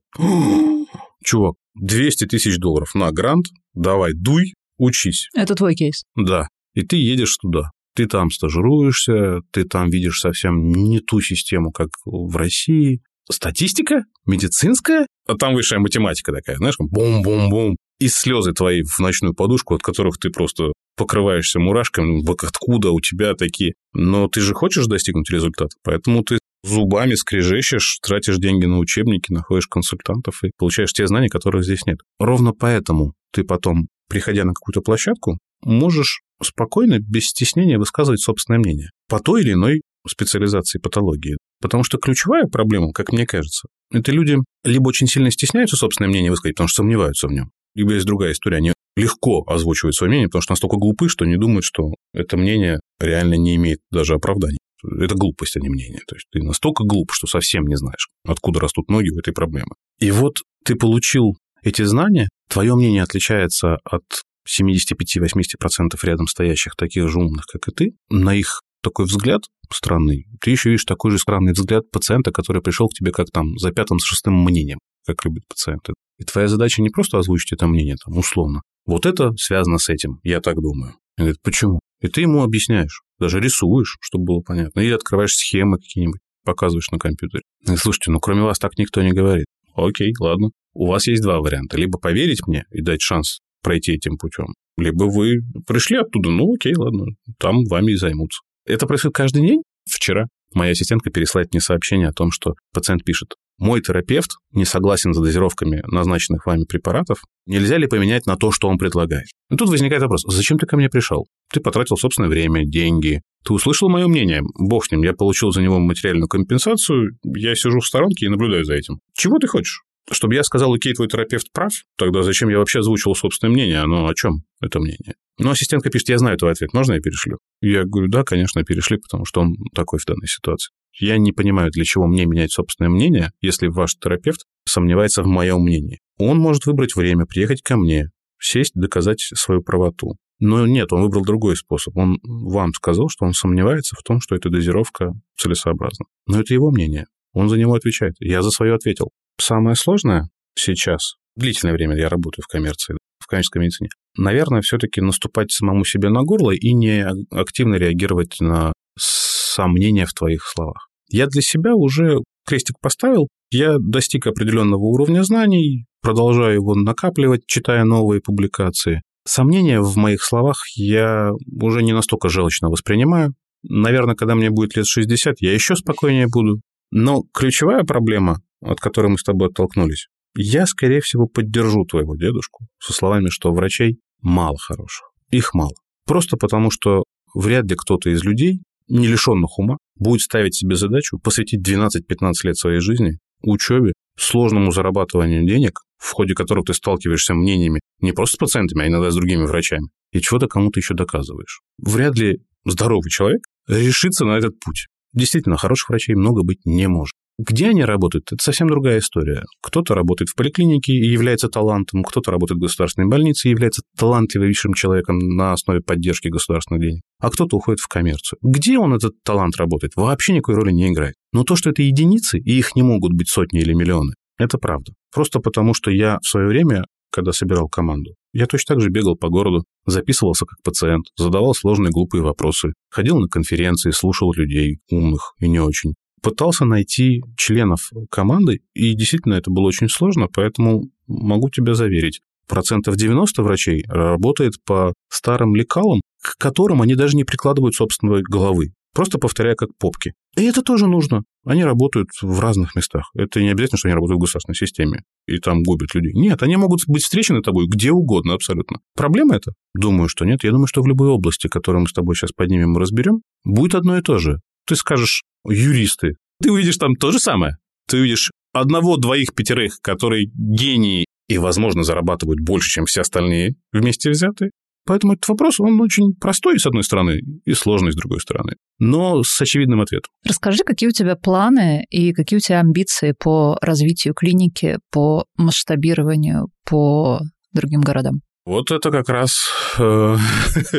чувак, 200 тысяч долларов на грант, давай, дуй, учись. Это твой кейс. Да. И ты едешь туда. Ты там стажируешься, ты там видишь совсем не ту систему, как в России. Статистика? Медицинская? А там высшая математика такая, знаешь, бум-бум-бум. И слезы твои в ночную подушку, от которых ты просто покрываешься мурашками, откуда у тебя такие. Но ты же хочешь достигнуть результата, поэтому ты зубами скрежещешь, тратишь деньги на учебники, находишь консультантов и получаешь те знания, которых здесь нет. Ровно поэтому ты потом, приходя на какую-то площадку, можешь спокойно, без стеснения высказывать собственное мнение по той или иной специализации патологии. Потому что ключевая проблема, как мне кажется, это люди либо очень сильно стесняются собственное мнение высказать, потому что сомневаются в нем, либо есть другая история, они легко озвучивают свое мнение, потому что настолько глупы, что не думают, что это мнение реально не имеет даже оправдания. Это глупость, а не мнение. То есть ты настолько глуп, что совсем не знаешь, откуда растут ноги у этой проблемы. И вот ты получил эти знания, твое мнение отличается от 75-80% рядом стоящих таких же умных, как и ты, на их такой взгляд странный, ты еще видишь такой же странный взгляд пациента, который пришел к тебе как там за пятым, с шестым мнением, как любят пациенты. И твоя задача не просто озвучить это мнение, там, условно. Вот это связано с этим, я так думаю. Он говорит, почему? И ты ему объясняешь, даже рисуешь, чтобы было понятно. Или открываешь схемы какие-нибудь, показываешь на компьютере. И, слушайте, ну кроме вас так никто не говорит. Окей, ладно. У вас есть два варианта. Либо поверить мне и дать шанс пройти этим путем, либо вы пришли оттуда, ну окей, ладно, там вами и займутся. Это происходит каждый день. Вчера моя ассистентка переслает мне сообщение о том, что пациент пишет, мой терапевт не согласен с дозировками назначенных вами препаратов, нельзя ли поменять на то, что он предлагает? И тут возникает вопрос, зачем ты ко мне пришел? Ты потратил собственное время, деньги, ты услышал мое мнение, бог с ним, я получил за него материальную компенсацию, я сижу в сторонке и наблюдаю за этим. Чего ты хочешь? Чтобы я сказал, окей, твой терапевт прав, тогда зачем я вообще озвучивал собственное мнение? Оно о чем это мнение? Но ассистентка пишет, я знаю твой ответ, можно я перешлю? Я говорю, да, конечно, перешли, потому что он такой в данной ситуации. Я не понимаю, для чего мне менять собственное мнение, если ваш терапевт сомневается в моем мнении. Он может выбрать время, приехать ко мне, сесть, доказать свою правоту. Но нет, он выбрал другой способ. Он вам сказал, что он сомневается в том, что эта дозировка целесообразна. Но это его мнение. Он за него отвечает. Я за свое ответил. Самое сложное сейчас, длительное время я работаю в коммерции, в коммерческой медицине, наверное, все-таки наступать самому себе на горло и не активно реагировать на сомнения в твоих словах. Я для себя уже крестик поставил, я достиг определенного уровня знаний, продолжаю его накапливать, читая новые публикации. Сомнения в моих словах я уже не настолько желчно воспринимаю. Наверное, когда мне будет лет 60, я еще спокойнее буду. Но ключевая проблема, от которой мы с тобой оттолкнулись, я, скорее всего, поддержу твоего дедушку со словами, что врачей мало хороших. Их мало. Просто потому, что вряд ли кто-то из людей, не лишенных ума, будет ставить себе задачу посвятить 12-15 лет своей жизни учебе, сложному зарабатыванию денег, в ходе которого ты сталкиваешься мнениями не просто с пациентами, а иногда с другими врачами, и чего-то кому-то еще доказываешь. Вряд ли здоровый человек решится на этот путь. Действительно, хороших врачей много быть не может. Где они работают, это совсем другая история. Кто-то работает в поликлинике и является талантом, кто-то работает в государственной больнице и является талантливейшим человеком на основе поддержки государственных денег, а кто-то уходит в коммерцию. Где он этот талант работает, вообще никакой роли не играет. Но то, что это единицы, и их не могут быть сотни или миллионы, это правда. Просто потому, что я в свое время, когда собирал команду, я точно так же бегал по городу, записывался как пациент, задавал сложные глупые вопросы, ходил на конференции, слушал людей, умных и не очень. Пытался найти членов команды, и действительно это было очень сложно, поэтому могу тебя заверить, процентов 90 врачей работает по старым лекалам, к которым они даже не прикладывают собственной головы просто повторяя как попки. И это тоже нужно. Они работают в разных местах. Это не обязательно, что они работают в государственной системе и там губят людей. Нет, они могут быть встречены тобой где угодно абсолютно. Проблема это? Думаю, что нет. Я думаю, что в любой области, которую мы с тобой сейчас поднимем и разберем, будет одно и то же. Ты скажешь юристы. Ты увидишь там то же самое. Ты увидишь одного, двоих, пятерых, которые гении и, возможно, зарабатывают больше, чем все остальные вместе взятые. Поэтому этот вопрос, он очень простой, с одной стороны, и сложный, с другой стороны, но с очевидным ответом. Расскажи, какие у тебя планы и какие у тебя амбиции по развитию клиники, по масштабированию, по другим городам? Вот это как раз э,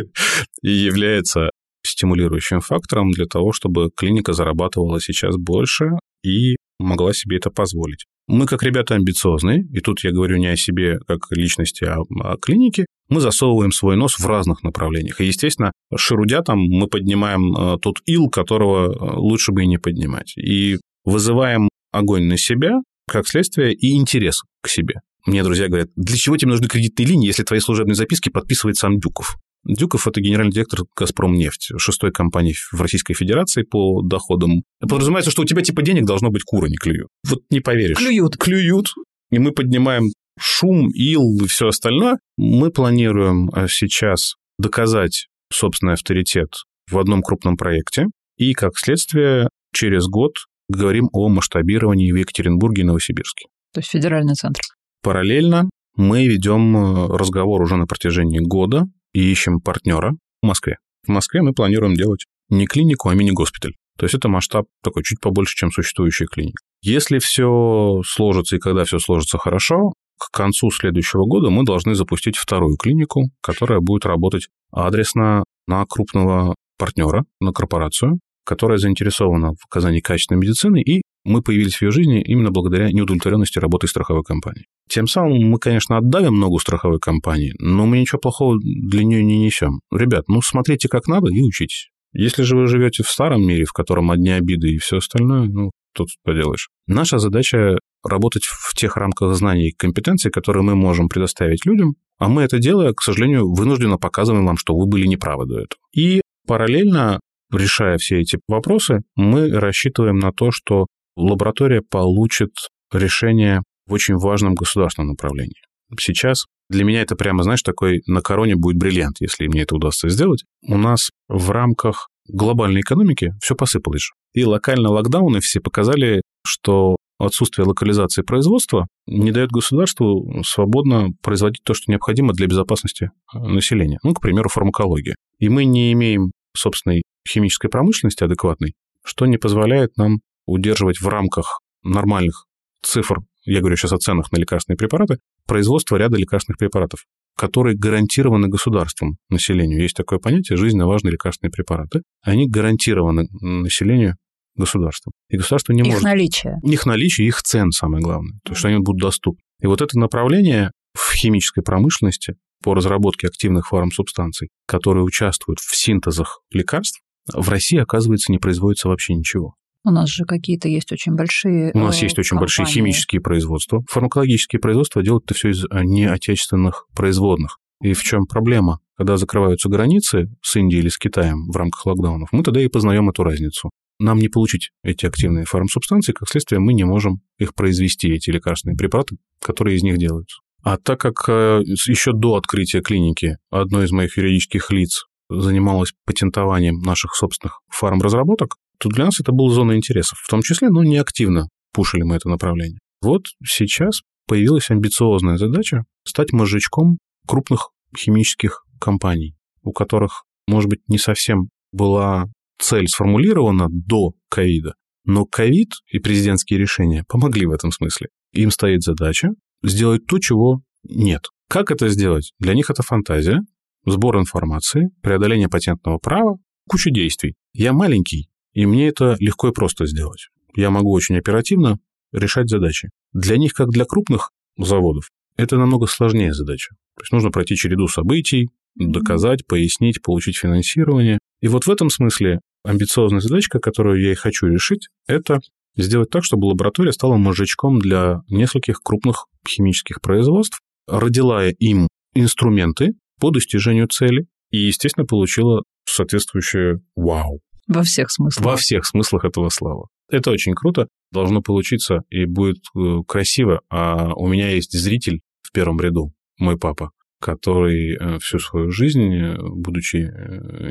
и является стимулирующим фактором для того, чтобы клиника зарабатывала сейчас больше и могла себе это позволить. Мы, как ребята амбициозные, и тут я говорю не о себе как личности, а о клинике, мы засовываем свой нос в разных направлениях. И, естественно, шерудя там мы поднимаем э, тот ил, которого э, лучше бы и не поднимать. И вызываем огонь на себя, как следствие, и интерес к себе. Мне друзья говорят, для чего тебе нужны кредитные линии, если твои служебные записки подписывает сам Дюков? Дюков – это генеральный директор «Газпромнефть», шестой компании в Российской Федерации по доходам. Подразумевается, что у тебя типа денег должно быть куры не клюют. Вот не поверишь. Клюют. Клюют. И мы поднимаем шум, ил и все остальное. Мы планируем э, сейчас доказать собственный авторитет в одном крупном проекте. И, как следствие, через год говорим о масштабировании в Екатеринбурге и Новосибирске. То есть федеральный центр. Параллельно мы ведем э, разговор уже на протяжении года и ищем партнера в Москве. В Москве мы планируем делать не клинику, а мини-госпиталь. То есть это масштаб такой чуть побольше, чем существующая клиника. Если все сложится и когда все сложится хорошо, к концу следующего года мы должны запустить вторую клинику, которая будет работать адресно на крупного партнера, на корпорацию, которая заинтересована в оказании качественной медицины, и мы появились в ее жизни именно благодаря неудовлетворенности работы страховой компании. Тем самым мы, конечно, отдавим ногу страховой компании, но мы ничего плохого для нее не несем. Ребят, ну смотрите как надо и учитесь. Если же вы живете в старом мире, в котором одни обиды и все остальное, ну, тут поделаешь. Наша задача работать в тех рамках знаний и компетенций, которые мы можем предоставить людям, а мы это делая, к сожалению, вынужденно показываем вам, что вы были неправы до этого. И параллельно, решая все эти вопросы, мы рассчитываем на то, что лаборатория получит решение в очень важном государственном направлении. Сейчас для меня это прямо, знаешь, такой на короне будет бриллиант, если мне это удастся сделать. У нас в рамках глобальной экономики все посыпалось же. И локально локдауны все показали, что отсутствие локализации производства не дает государству свободно производить то, что необходимо для безопасности э, населения. Ну, к примеру, фармакология. И мы не имеем собственной химической промышленности адекватной, что не позволяет нам удерживать в рамках нормальных цифр, я говорю сейчас о ценах на лекарственные препараты, производство ряда лекарственных препаратов, которые гарантированы государством населению. Есть такое понятие жизненно важные лекарственные препараты. Они гарантированы населению государством. И государство не их может... наличие. Их наличие, их цен, самое главное. То, что они будут доступны. И вот это направление в химической промышленности по разработке активных фармсубстанций, которые участвуют в синтезах лекарств, в России, оказывается, не производится вообще ничего. У нас же какие-то есть очень большие У нас есть очень компании. большие химические производства. Фармакологические производства делают это все из э, неотечественных производных. И в чем проблема? Когда закрываются границы с Индией или с Китаем в рамках локдаунов, мы тогда и познаем эту разницу. Нам не получить эти активные фармсубстанции, как следствие, мы не можем их произвести, эти лекарственные препараты, которые из них делаются. А так как э, еще до открытия клиники одно из моих юридических лиц занималось патентованием наших собственных фармразработок, то для нас это была зона интересов, в том числе, но не активно пушили мы это направление. Вот сейчас появилась амбициозная задача стать мозжечком крупных химических компаний, у которых, может быть, не совсем была цель сформулирована до ковида, но ковид и президентские решения помогли в этом смысле. Им стоит задача сделать то, чего нет. Как это сделать? Для них это фантазия, сбор информации, преодоление патентного права, куча действий. Я маленький, и мне это легко и просто сделать. Я могу очень оперативно решать задачи. Для них, как для крупных заводов, это намного сложнее задача. То есть нужно пройти череду событий, доказать, пояснить, получить финансирование. И вот в этом смысле амбициозная задачка, которую я и хочу решить, это сделать так, чтобы лаборатория стала мозжечком для нескольких крупных химических производств, родила им инструменты по достижению цели и, естественно, получила соответствующее вау. Во всех смыслах. Во всех смыслах этого слова. Это очень круто, должно получиться и будет э, красиво. А у меня есть зритель в первом ряду, мой папа, который э, всю свою жизнь, э, будучи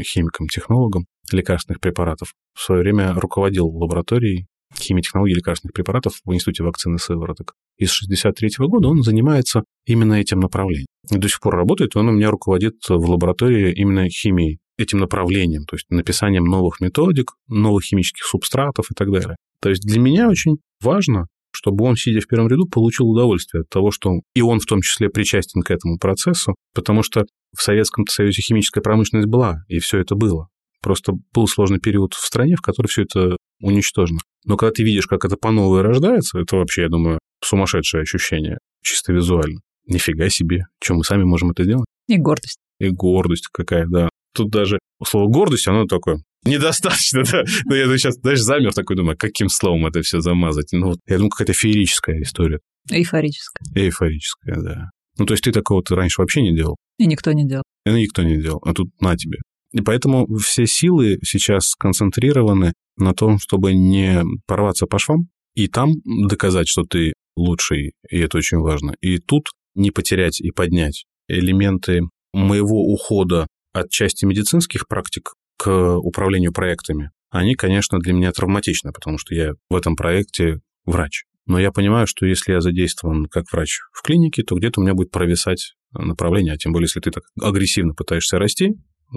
химиком-технологом лекарственных препаратов, в свое время руководил лабораторией химии технологий лекарственных препаратов в Институте вакцины сывороток. И с 1963 года он занимается именно этим направлением. И до сих пор работает, он у меня руководит в лаборатории именно химией этим направлением, то есть написанием новых методик, новых химических субстратов и так далее. То есть для меня очень важно, чтобы он, сидя в первом ряду, получил удовольствие от того, что и он в том числе причастен к этому процессу, потому что в Советском Союзе химическая промышленность была, и все это было. Просто был сложный период в стране, в которой все это уничтожено. Но когда ты видишь, как это по новой рождается, это вообще, я думаю, сумасшедшее ощущение, чисто визуально. Нифига себе, что мы сами можем это сделать. И гордость. И гордость какая, да. Тут даже слово гордость, оно такое недостаточно, да. Но я сейчас даже замер такой, думаю, каким словом это все замазать. Ну, вот, я думаю, какая-то феерическая история. Эйфорическая. Эйфорическая, да. Ну, то есть ты такого ты раньше вообще не делал? И никто не делал. И никто не делал. А тут на тебе. И поэтому все силы сейчас сконцентрированы на том, чтобы не порваться по швам и там доказать, что ты лучший, и это очень важно. И тут не потерять и поднять элементы моего ухода от части медицинских практик к управлению проектами, они, конечно, для меня травматичны, потому что я в этом проекте врач. Но я понимаю, что если я задействован как врач в клинике, то где-то у меня будет провисать направление, а тем более, если ты так агрессивно пытаешься расти,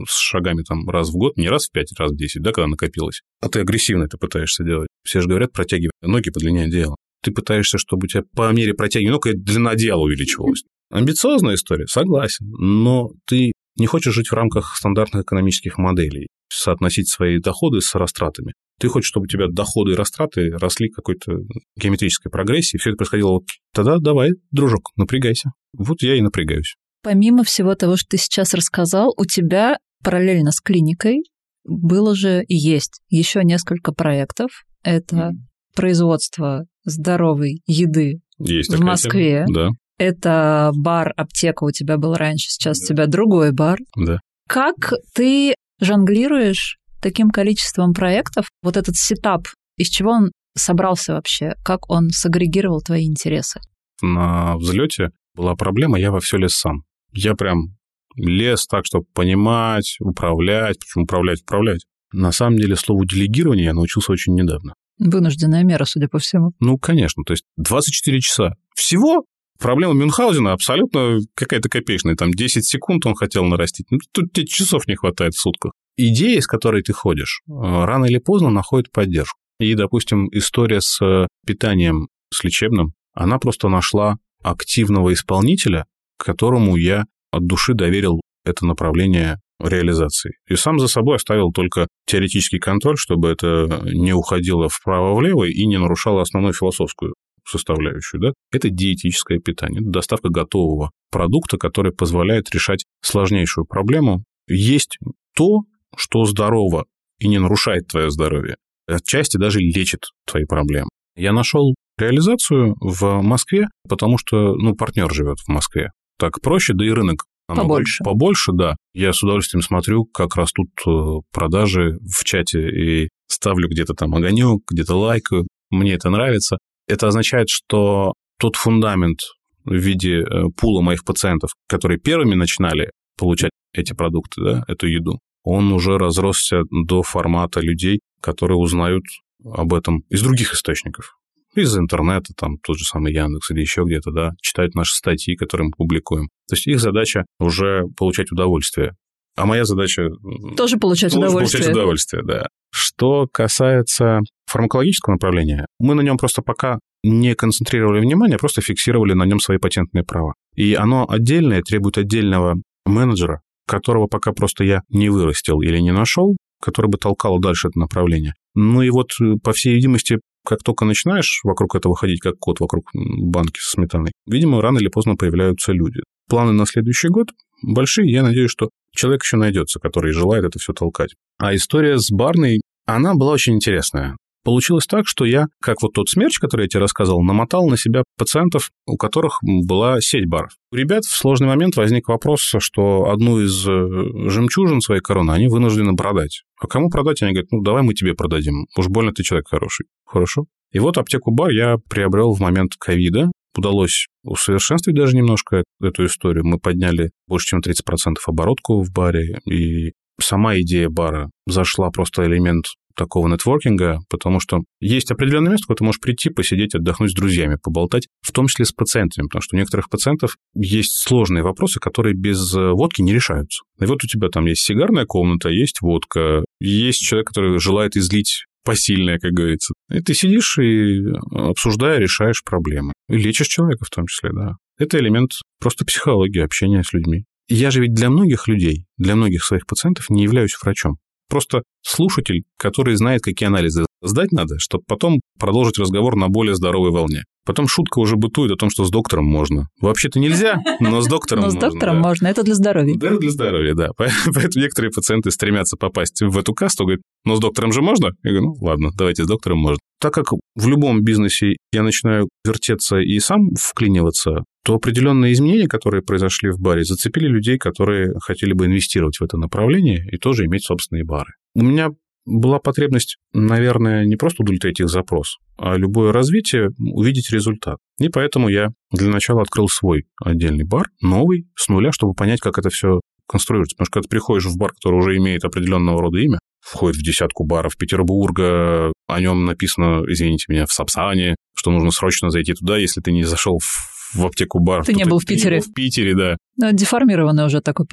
с шагами там раз в год, не раз в пять, раз в десять, да, когда накопилось, а ты агрессивно это пытаешься делать. Все же говорят, протягивай ноги, подлиняй дело. Ты пытаешься, чтобы у тебя по мере протягивания ног длина дела увеличивалась. Амбициозная история, согласен, но ты не хочешь жить в рамках стандартных экономических моделей, соотносить свои доходы с растратами. Ты хочешь, чтобы у тебя доходы и растраты росли какой-то геометрической прогрессии, все это происходило вот тогда давай, дружок, напрягайся. Вот я и напрягаюсь. Помимо всего того, что ты сейчас рассказал, у тебя параллельно с клиникой было же и есть еще несколько проектов. Это mm. производство здоровой еды есть в Москве. Тема. Да. Это бар-аптека у тебя был раньше, сейчас да. у тебя другой бар. Да. Как ты жонглируешь таким количеством проектов? Вот этот сетап, из чего он собрался вообще? Как он сагрегировал твои интересы? На взлете была проблема, я во все лез сам. Я прям лез так, чтобы понимать, управлять, причем управлять, управлять. На самом деле, слову делегирование я научился очень недавно. Вынужденная мера, судя по всему. Ну, конечно, то есть 24 часа. Всего Проблема Мюнхгаузена абсолютно какая-то копеечная. Там 10 секунд он хотел нарастить. Ну, тут тебе часов не хватает в сутках. Идея, с которой ты ходишь, э, рано или поздно находит поддержку. И, допустим, история с э, питанием, с лечебным, она просто нашла активного исполнителя, которому я от души доверил это направление реализации. И сам за собой оставил только теоретический контроль, чтобы это не уходило вправо-влево и не нарушало основную философскую составляющую, да, это диетическое питание, это доставка готового продукта, который позволяет решать сложнейшую проблему. Есть то, что здорово и не нарушает твое здоровье, отчасти даже лечит твои проблемы. Я нашел реализацию в Москве, потому что, ну, партнер живет в Москве. Так проще, да и рынок побольше. Побольше, да. Я с удовольствием смотрю, как растут э, продажи в чате и ставлю где-то там огонек, где-то лайкаю. Мне это нравится. Это означает, что тот фундамент в виде э, пула моих пациентов, которые первыми начинали получать эти продукты, да, эту еду, он уже разросся до формата людей, которые узнают об этом из других источников. Из интернета, там тот же самый Яндекс или еще где-то, да, читают наши статьи, которые мы публикуем. То есть их задача уже получать удовольствие. А моя задача... Тоже получать тоже удовольствие. получать удовольствие, да. Что касается фармакологического направления, мы на нем просто пока не концентрировали внимание, просто фиксировали на нем свои патентные права. И оно отдельное, требует отдельного менеджера, которого пока просто я не вырастил или не нашел, который бы толкал дальше это направление. Ну и вот, э, по всей видимости, как только начинаешь вокруг этого ходить, как кот вокруг банки со сметаной, видимо, рано или поздно появляются люди. Планы на следующий год большие, я надеюсь, что человек еще найдется, который желает это все толкать. А история с барной, она была очень интересная. Получилось так, что я, как вот тот смерч, который я тебе рассказывал, намотал на себя пациентов, у которых была сеть баров. У ребят в сложный момент возник вопрос, что одну из э, жемчужин своей короны они вынуждены продать. А кому продать? Они говорят, ну, давай мы тебе продадим. Уж больно ты человек хороший. Хорошо. И вот аптеку-бар я приобрел в момент ковида. Удалось усовершенствовать даже немножко эту историю. Мы подняли больше, чем 30% оборотку в баре, и сама идея бара зашла просто элемент такого нетворкинга, потому что есть определенное место, куда ты можешь прийти, посидеть, отдохнуть с друзьями, поболтать, в том числе с пациентами, потому что у некоторых пациентов есть сложные вопросы, которые без э, водки не решаются. И вот у тебя там есть сигарная комната, есть водка, есть человек, который желает излить посильное, как говорится. И ты сидишь и, обсуждая, решаешь проблемы. И лечишь человека в том числе, да. Это элемент просто психологии, общения с людьми. Я же ведь для многих людей, для многих своих пациентов не являюсь врачом. Просто слушатель, который знает, какие анализы сдать надо, чтобы потом продолжить разговор на более здоровой волне. Потом шутка уже бытует о том, что с доктором можно. Вообще-то нельзя, но с доктором можно. Но с доктором можно, это для здоровья. Да, для здоровья, да. Поэтому некоторые пациенты стремятся попасть в эту касту, говорят, но с доктором же можно? Я говорю, ну ладно, давайте с доктором можно. Так как в любом бизнесе я начинаю вертеться и сам вклиниваться, то определенные изменения, которые произошли в баре, зацепили людей, которые хотели бы инвестировать в это направление и тоже иметь собственные бары. У меня была потребность, наверное, не просто удовлетворить их запрос, а любое развитие увидеть результат. И поэтому я для начала открыл свой отдельный бар, новый, с нуля, чтобы понять, как это все конструируется. Потому что когда ты приходишь в бар, который уже имеет определенного рода имя, входит в десятку баров Петербурга, о нем написано, извините меня, в Сапсане, что нужно срочно зайти туда, если ты не зашел в в аптеку бар. Ты не был в Питере. Был в Питере, да. Ну, деформированный уже такой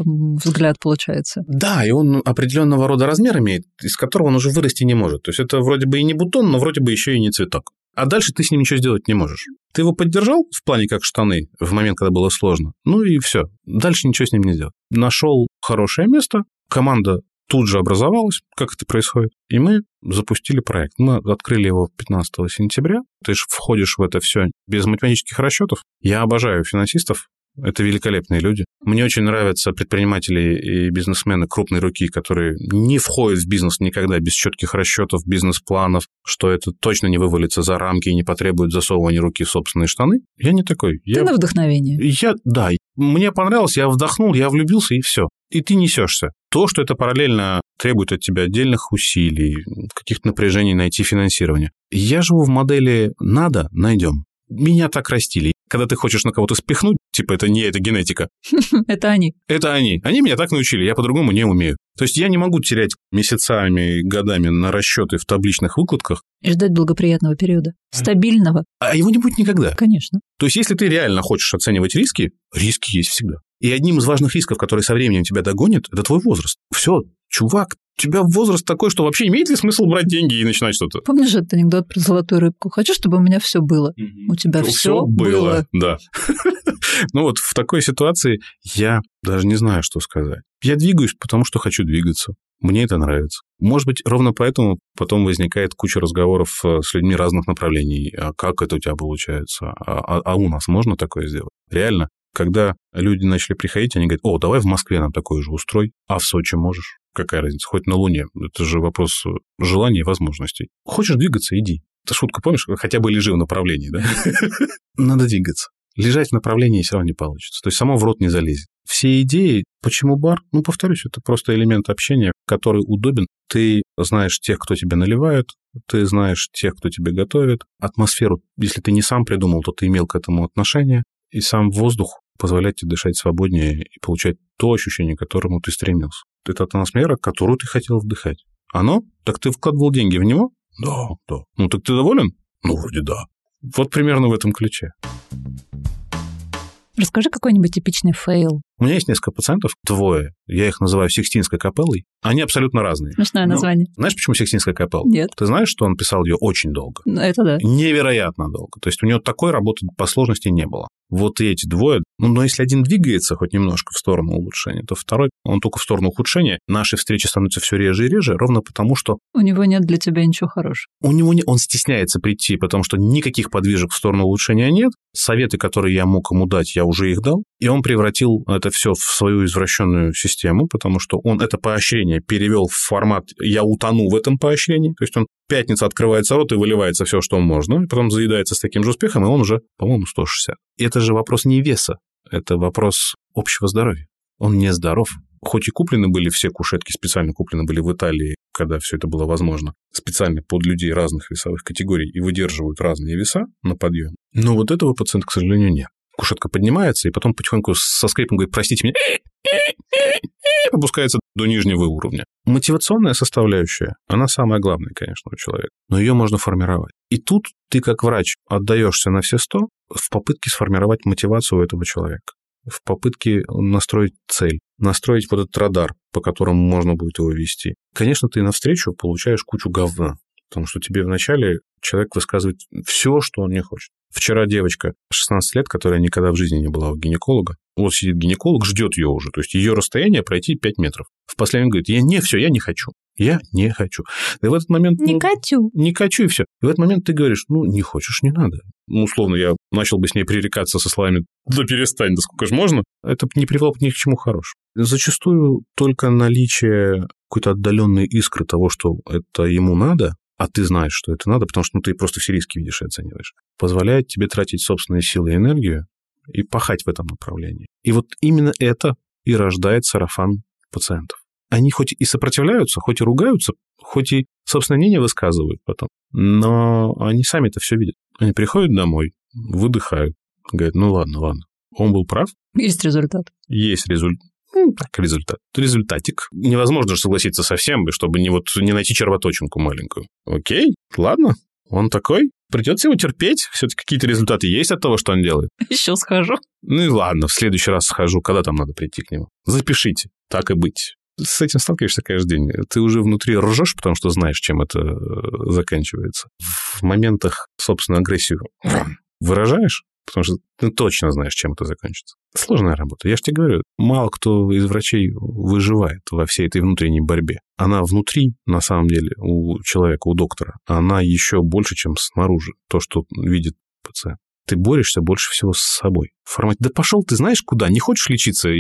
взгляд получается. Да, и он определенного рода размер имеет, из которого он уже вырасти не может. То есть это вроде бы и не бутон, но вроде бы еще и не цветок. А дальше ты с ним ничего сделать не можешь. Ты его поддержал в плане как штаны в момент, когда было сложно. Ну и все. Дальше ничего с ним не сделать. Нашел хорошее место, команда тут же образовалась, как это происходит, и мы запустили проект. Мы открыли его 15 сентября. Ты же входишь в это все без математических расчетов. Я обожаю финансистов, это великолепные люди. Мне очень нравятся предприниматели и бизнесмены крупной руки, которые не входят в бизнес никогда без четких расчетов, бизнес-планов, что это точно не вывалится за рамки и не потребует засовывания руки в собственные штаны. Я не такой. Ты я... на вдохновение. Я, да, мне понравилось, я вдохнул, я влюбился, и все. И ты несешься. То, что это параллельно требует от тебя отдельных усилий, каких-то напряжений найти финансирование. Я живу в модели «надо, найдем». Меня так растили. Когда ты хочешь на кого-то спихнуть, Типа это не это генетика. Это они. Это они. Они меня так научили, я по-другому не умею. То есть я не могу терять месяцами, годами на расчеты в табличных выкладках. И ждать благоприятного периода. Стабильного. А его не будет никогда. Конечно. То есть если ты реально хочешь оценивать риски, риски есть всегда. И одним из важных рисков, который со временем тебя догонит, это твой возраст. Все, чувак, у тебя возраст такой, что вообще имеет ли смысл брать деньги и начинать что-то? Помнишь этот анекдот про золотую рыбку? Хочу, чтобы у меня все было. У тебя все, Всё было. Да. Ну вот в такой ситуации я даже не знаю, что сказать. Я двигаюсь, потому что хочу двигаться. Мне это нравится. Может быть, ровно поэтому потом возникает куча разговоров э, с людьми разных направлений. А как это у тебя получается? А, а- а у нас можно такое сделать? Реально, когда люди начали приходить, они говорят, о, давай в Москве нам такое же устрой, а в Сочи можешь. Какая разница? Хоть на Луне. Это же вопрос э, желания и возможностей. Хочешь двигаться, иди. Это шутка, помнишь? Хотя бы лежи в направлении, да? Надо двигаться. Лежать в направлении все равно не получится. То есть само в рот не залезет. Все идеи, почему бар? Ну, повторюсь, это просто элемент общения, который удобен. Ты знаешь тех, кто тебе наливает, ты знаешь тех, кто тебе готовит. Атмосферу, если ты не сам придумал, то ты имел к этому отношение. И сам воздух позволяет тебе дышать свободнее и получать то ощущение, к которому ты стремился. Это атмосфера, которую ты хотел вдыхать. Оно? Так ты вкладывал деньги в него? Да, да. Ну, так ты доволен? Ну, вроде да. Вот примерно в этом ключе. Расскажи какой-нибудь типичный фейл. У меня есть несколько пациентов, двое. Я их называю Сикстинской капеллой. Они абсолютно разные. Смешное Ну, название. Знаешь, почему Сикстинская капелла? Нет. Ты знаешь, что он писал ее очень долго? Ну, Это да. Невероятно долго. То есть у него такой работы по сложности не было. Вот эти двое, ну, но если один двигается хоть немножко в сторону улучшения, то второй, он только в сторону ухудшения. Наши встречи становятся все реже и реже, ровно потому, что У него нет для тебя ничего хорошего. у него не, он стесняется прийти, потому что никаких подвижек в сторону улучшения нет. Советы, которые я мог ему дать, я уже их дал. И он превратил это все в свою извращенную систему, потому что он это поощрение перевел в формат «я утону в этом поощрении». То есть он пятница открывается рот и выливается все, что можно, и потом заедается с таким же успехом, и он уже, по-моему, 160. И это же вопрос не веса, это вопрос общего здоровья. Он не здоров. Хоть и куплены были все кушетки, специально куплены были в Италии, когда все это было возможно, специально под людей разных весовых категорий и выдерживают разные веса на подъем. Но вот этого пациента, к сожалению, нет. Кушетка поднимается, и потом потихоньку со скрипом говорит, простите меня, опускается до нижнего уровня. Мотивационная составляющая, она самая главная, конечно, у человека, но ее можно формировать. И тут ты, как врач, отдаешься на все сто в попытке сформировать мотивацию у этого человека, в попытке настроить цель, настроить вот этот радар, по которому можно будет его вести. Конечно, ты навстречу получаешь кучу говна, потому что тебе вначале человек высказывает все, что он не хочет. Вчера девочка 16 лет, которая никогда в жизни не была у гинеколога, вот сидит гинеколог, ждет ее уже, то есть ее расстояние пройти 5 метров. В последний говорит, я не, все, я не хочу, я не хочу. И в этот момент... ну, хочу. не хочу, и все. И в этот момент ты говоришь, ну, не хочешь, не надо. Ну, условно, я начал бы с ней пререкаться со словами, да перестань, да сколько же можно. Это не привело бы ни к чему хорошему. Зачастую только наличие какой-то отдаленной искры того, что это ему надо, а ты знаешь, что это надо, потому что ну, ты просто все риски видишь и оцениваешь, позволяет тебе тратить собственные силы и энергию и пахать в этом направлении. И вот именно это и рождает сарафан пациентов. Они хоть и сопротивляются, хоть и ругаются, хоть и собственное мнение высказывают потом, но они сами это все видят. Они приходят домой, выдыхают, говорят, ну ладно, ладно, он был прав, Есть результат. есть результат. Ну, так, результат. Результатик. Невозможно же согласиться со всем, чтобы не, вот, не найти червоточинку маленькую. Окей, ладно, он такой. Придется его терпеть. Все-таки какие-то результаты есть от того, что он делает. Еще схожу. Ну и ладно, в следующий раз схожу, когда там надо прийти к нему. Запишите, так и быть. С этим сталкиваешься каждый день. Ты уже внутри ржешь, потому что знаешь, чем это э, заканчивается. В моментах, собственно, агрессию выражаешь, потому что ты точно знаешь, чем это закончится. Сложная работа. Я же тебе говорю, мало кто из врачей выживает во всей этой внутренней борьбе. Она внутри, на самом деле, у человека, у доктора, она еще больше, чем снаружи. То, что видит пациент. Ты борешься больше всего с собой. В формате, да пошел ты знаешь куда, не хочешь лечиться?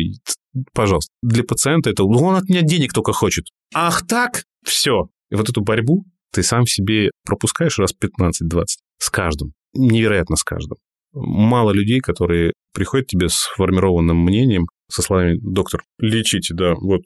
Пожалуйста. Для пациента это, он от меня денег только хочет. Ах так? Все. И вот эту борьбу ты сам в себе пропускаешь раз 15-20 с каждым. Невероятно с каждым. Мало людей, которые приходят к тебе с сформированным мнением, со словами «доктор, лечите, да, вот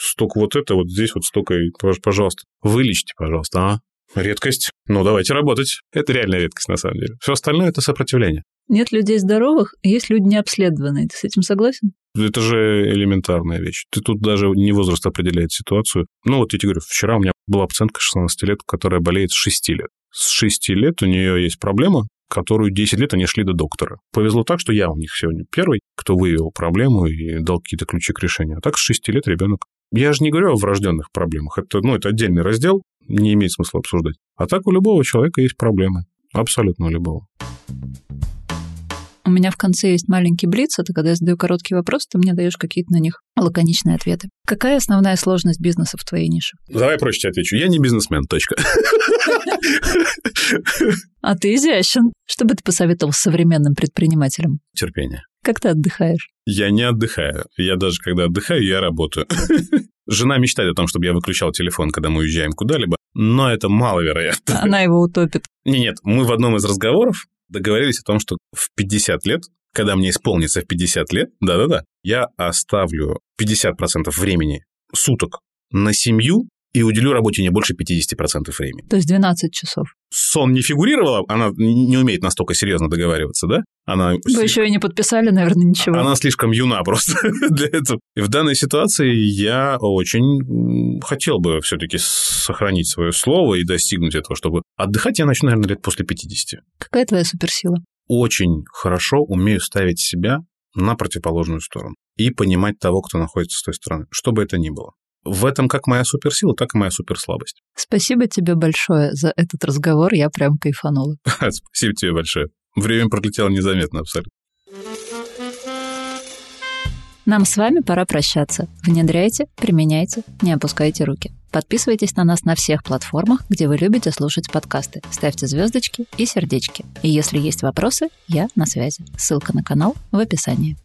столько вот это, вот здесь вот столько, пожалуйста, вылечите, пожалуйста, а?» Редкость. Ну, давайте работать. Это реальная редкость, на самом деле. Все остальное – это сопротивление. Нет людей здоровых, есть люди необследованные. Ты с этим согласен? Это же элементарная вещь. Ты тут даже не возраст определяет ситуацию. Ну вот я тебе говорю, вчера у меня была пациентка 16 лет, которая болеет с 6 лет. С 6 лет у нее есть проблема, которую 10 лет они шли до доктора. Повезло так, что я у них сегодня первый, кто выявил проблему и дал какие-то ключи к решению. А так с 6 лет ребенок. Я же не говорю о врожденных проблемах. Это, ну, это отдельный раздел, не имеет смысла обсуждать. А так у любого человека есть проблемы. Абсолютно у любого. У меня в конце есть маленький блиц, это когда я задаю короткий вопрос, ты мне даешь какие-то на них лаконичные ответы. Какая основная сложность бизнеса в твоей нише? Давай проще тебе отвечу. Я не бизнесмен, точка. А ты изящен. Что бы ты посоветовал современным предпринимателям? Терпение. Как ты отдыхаешь? Я не отдыхаю. Я даже когда отдыхаю, я работаю. Жена мечтает о том, чтобы я выключал телефон, когда мы уезжаем куда-либо, но это маловероятно. Она его утопит. Не, нет, мы в одном из разговоров договорились о том, что в 50 лет, когда мне исполнится в 50 лет, да-да-да, я оставлю 50% времени суток на семью и уделю работе не больше 50% времени. То есть 12 часов. Сон не фигурировала, она не умеет настолько серьезно договариваться, да? Она... Вы еще и не подписали, наверное, ничего. Она слишком юна просто для этого. И в данной ситуации я очень хотел бы все-таки сохранить свое слово и достигнуть этого, чтобы отдыхать я начну, наверное, лет после 50. Какая твоя суперсила? Очень хорошо умею ставить себя на противоположную сторону и понимать того, кто находится с той стороны, что бы это ни было. В этом как моя суперсила, так и моя суперслабость. Спасибо тебе большое за этот разговор, я прям кайфанула. Спасибо тебе большое. Время пролетело незаметно абсолютно. Нам с вами пора прощаться. Внедряйте, применяйте, не опускайте руки. Подписывайтесь на нас на всех платформах, где вы любите слушать подкасты. Ставьте звездочки и сердечки. И если есть вопросы, я на связи. Ссылка на канал в описании.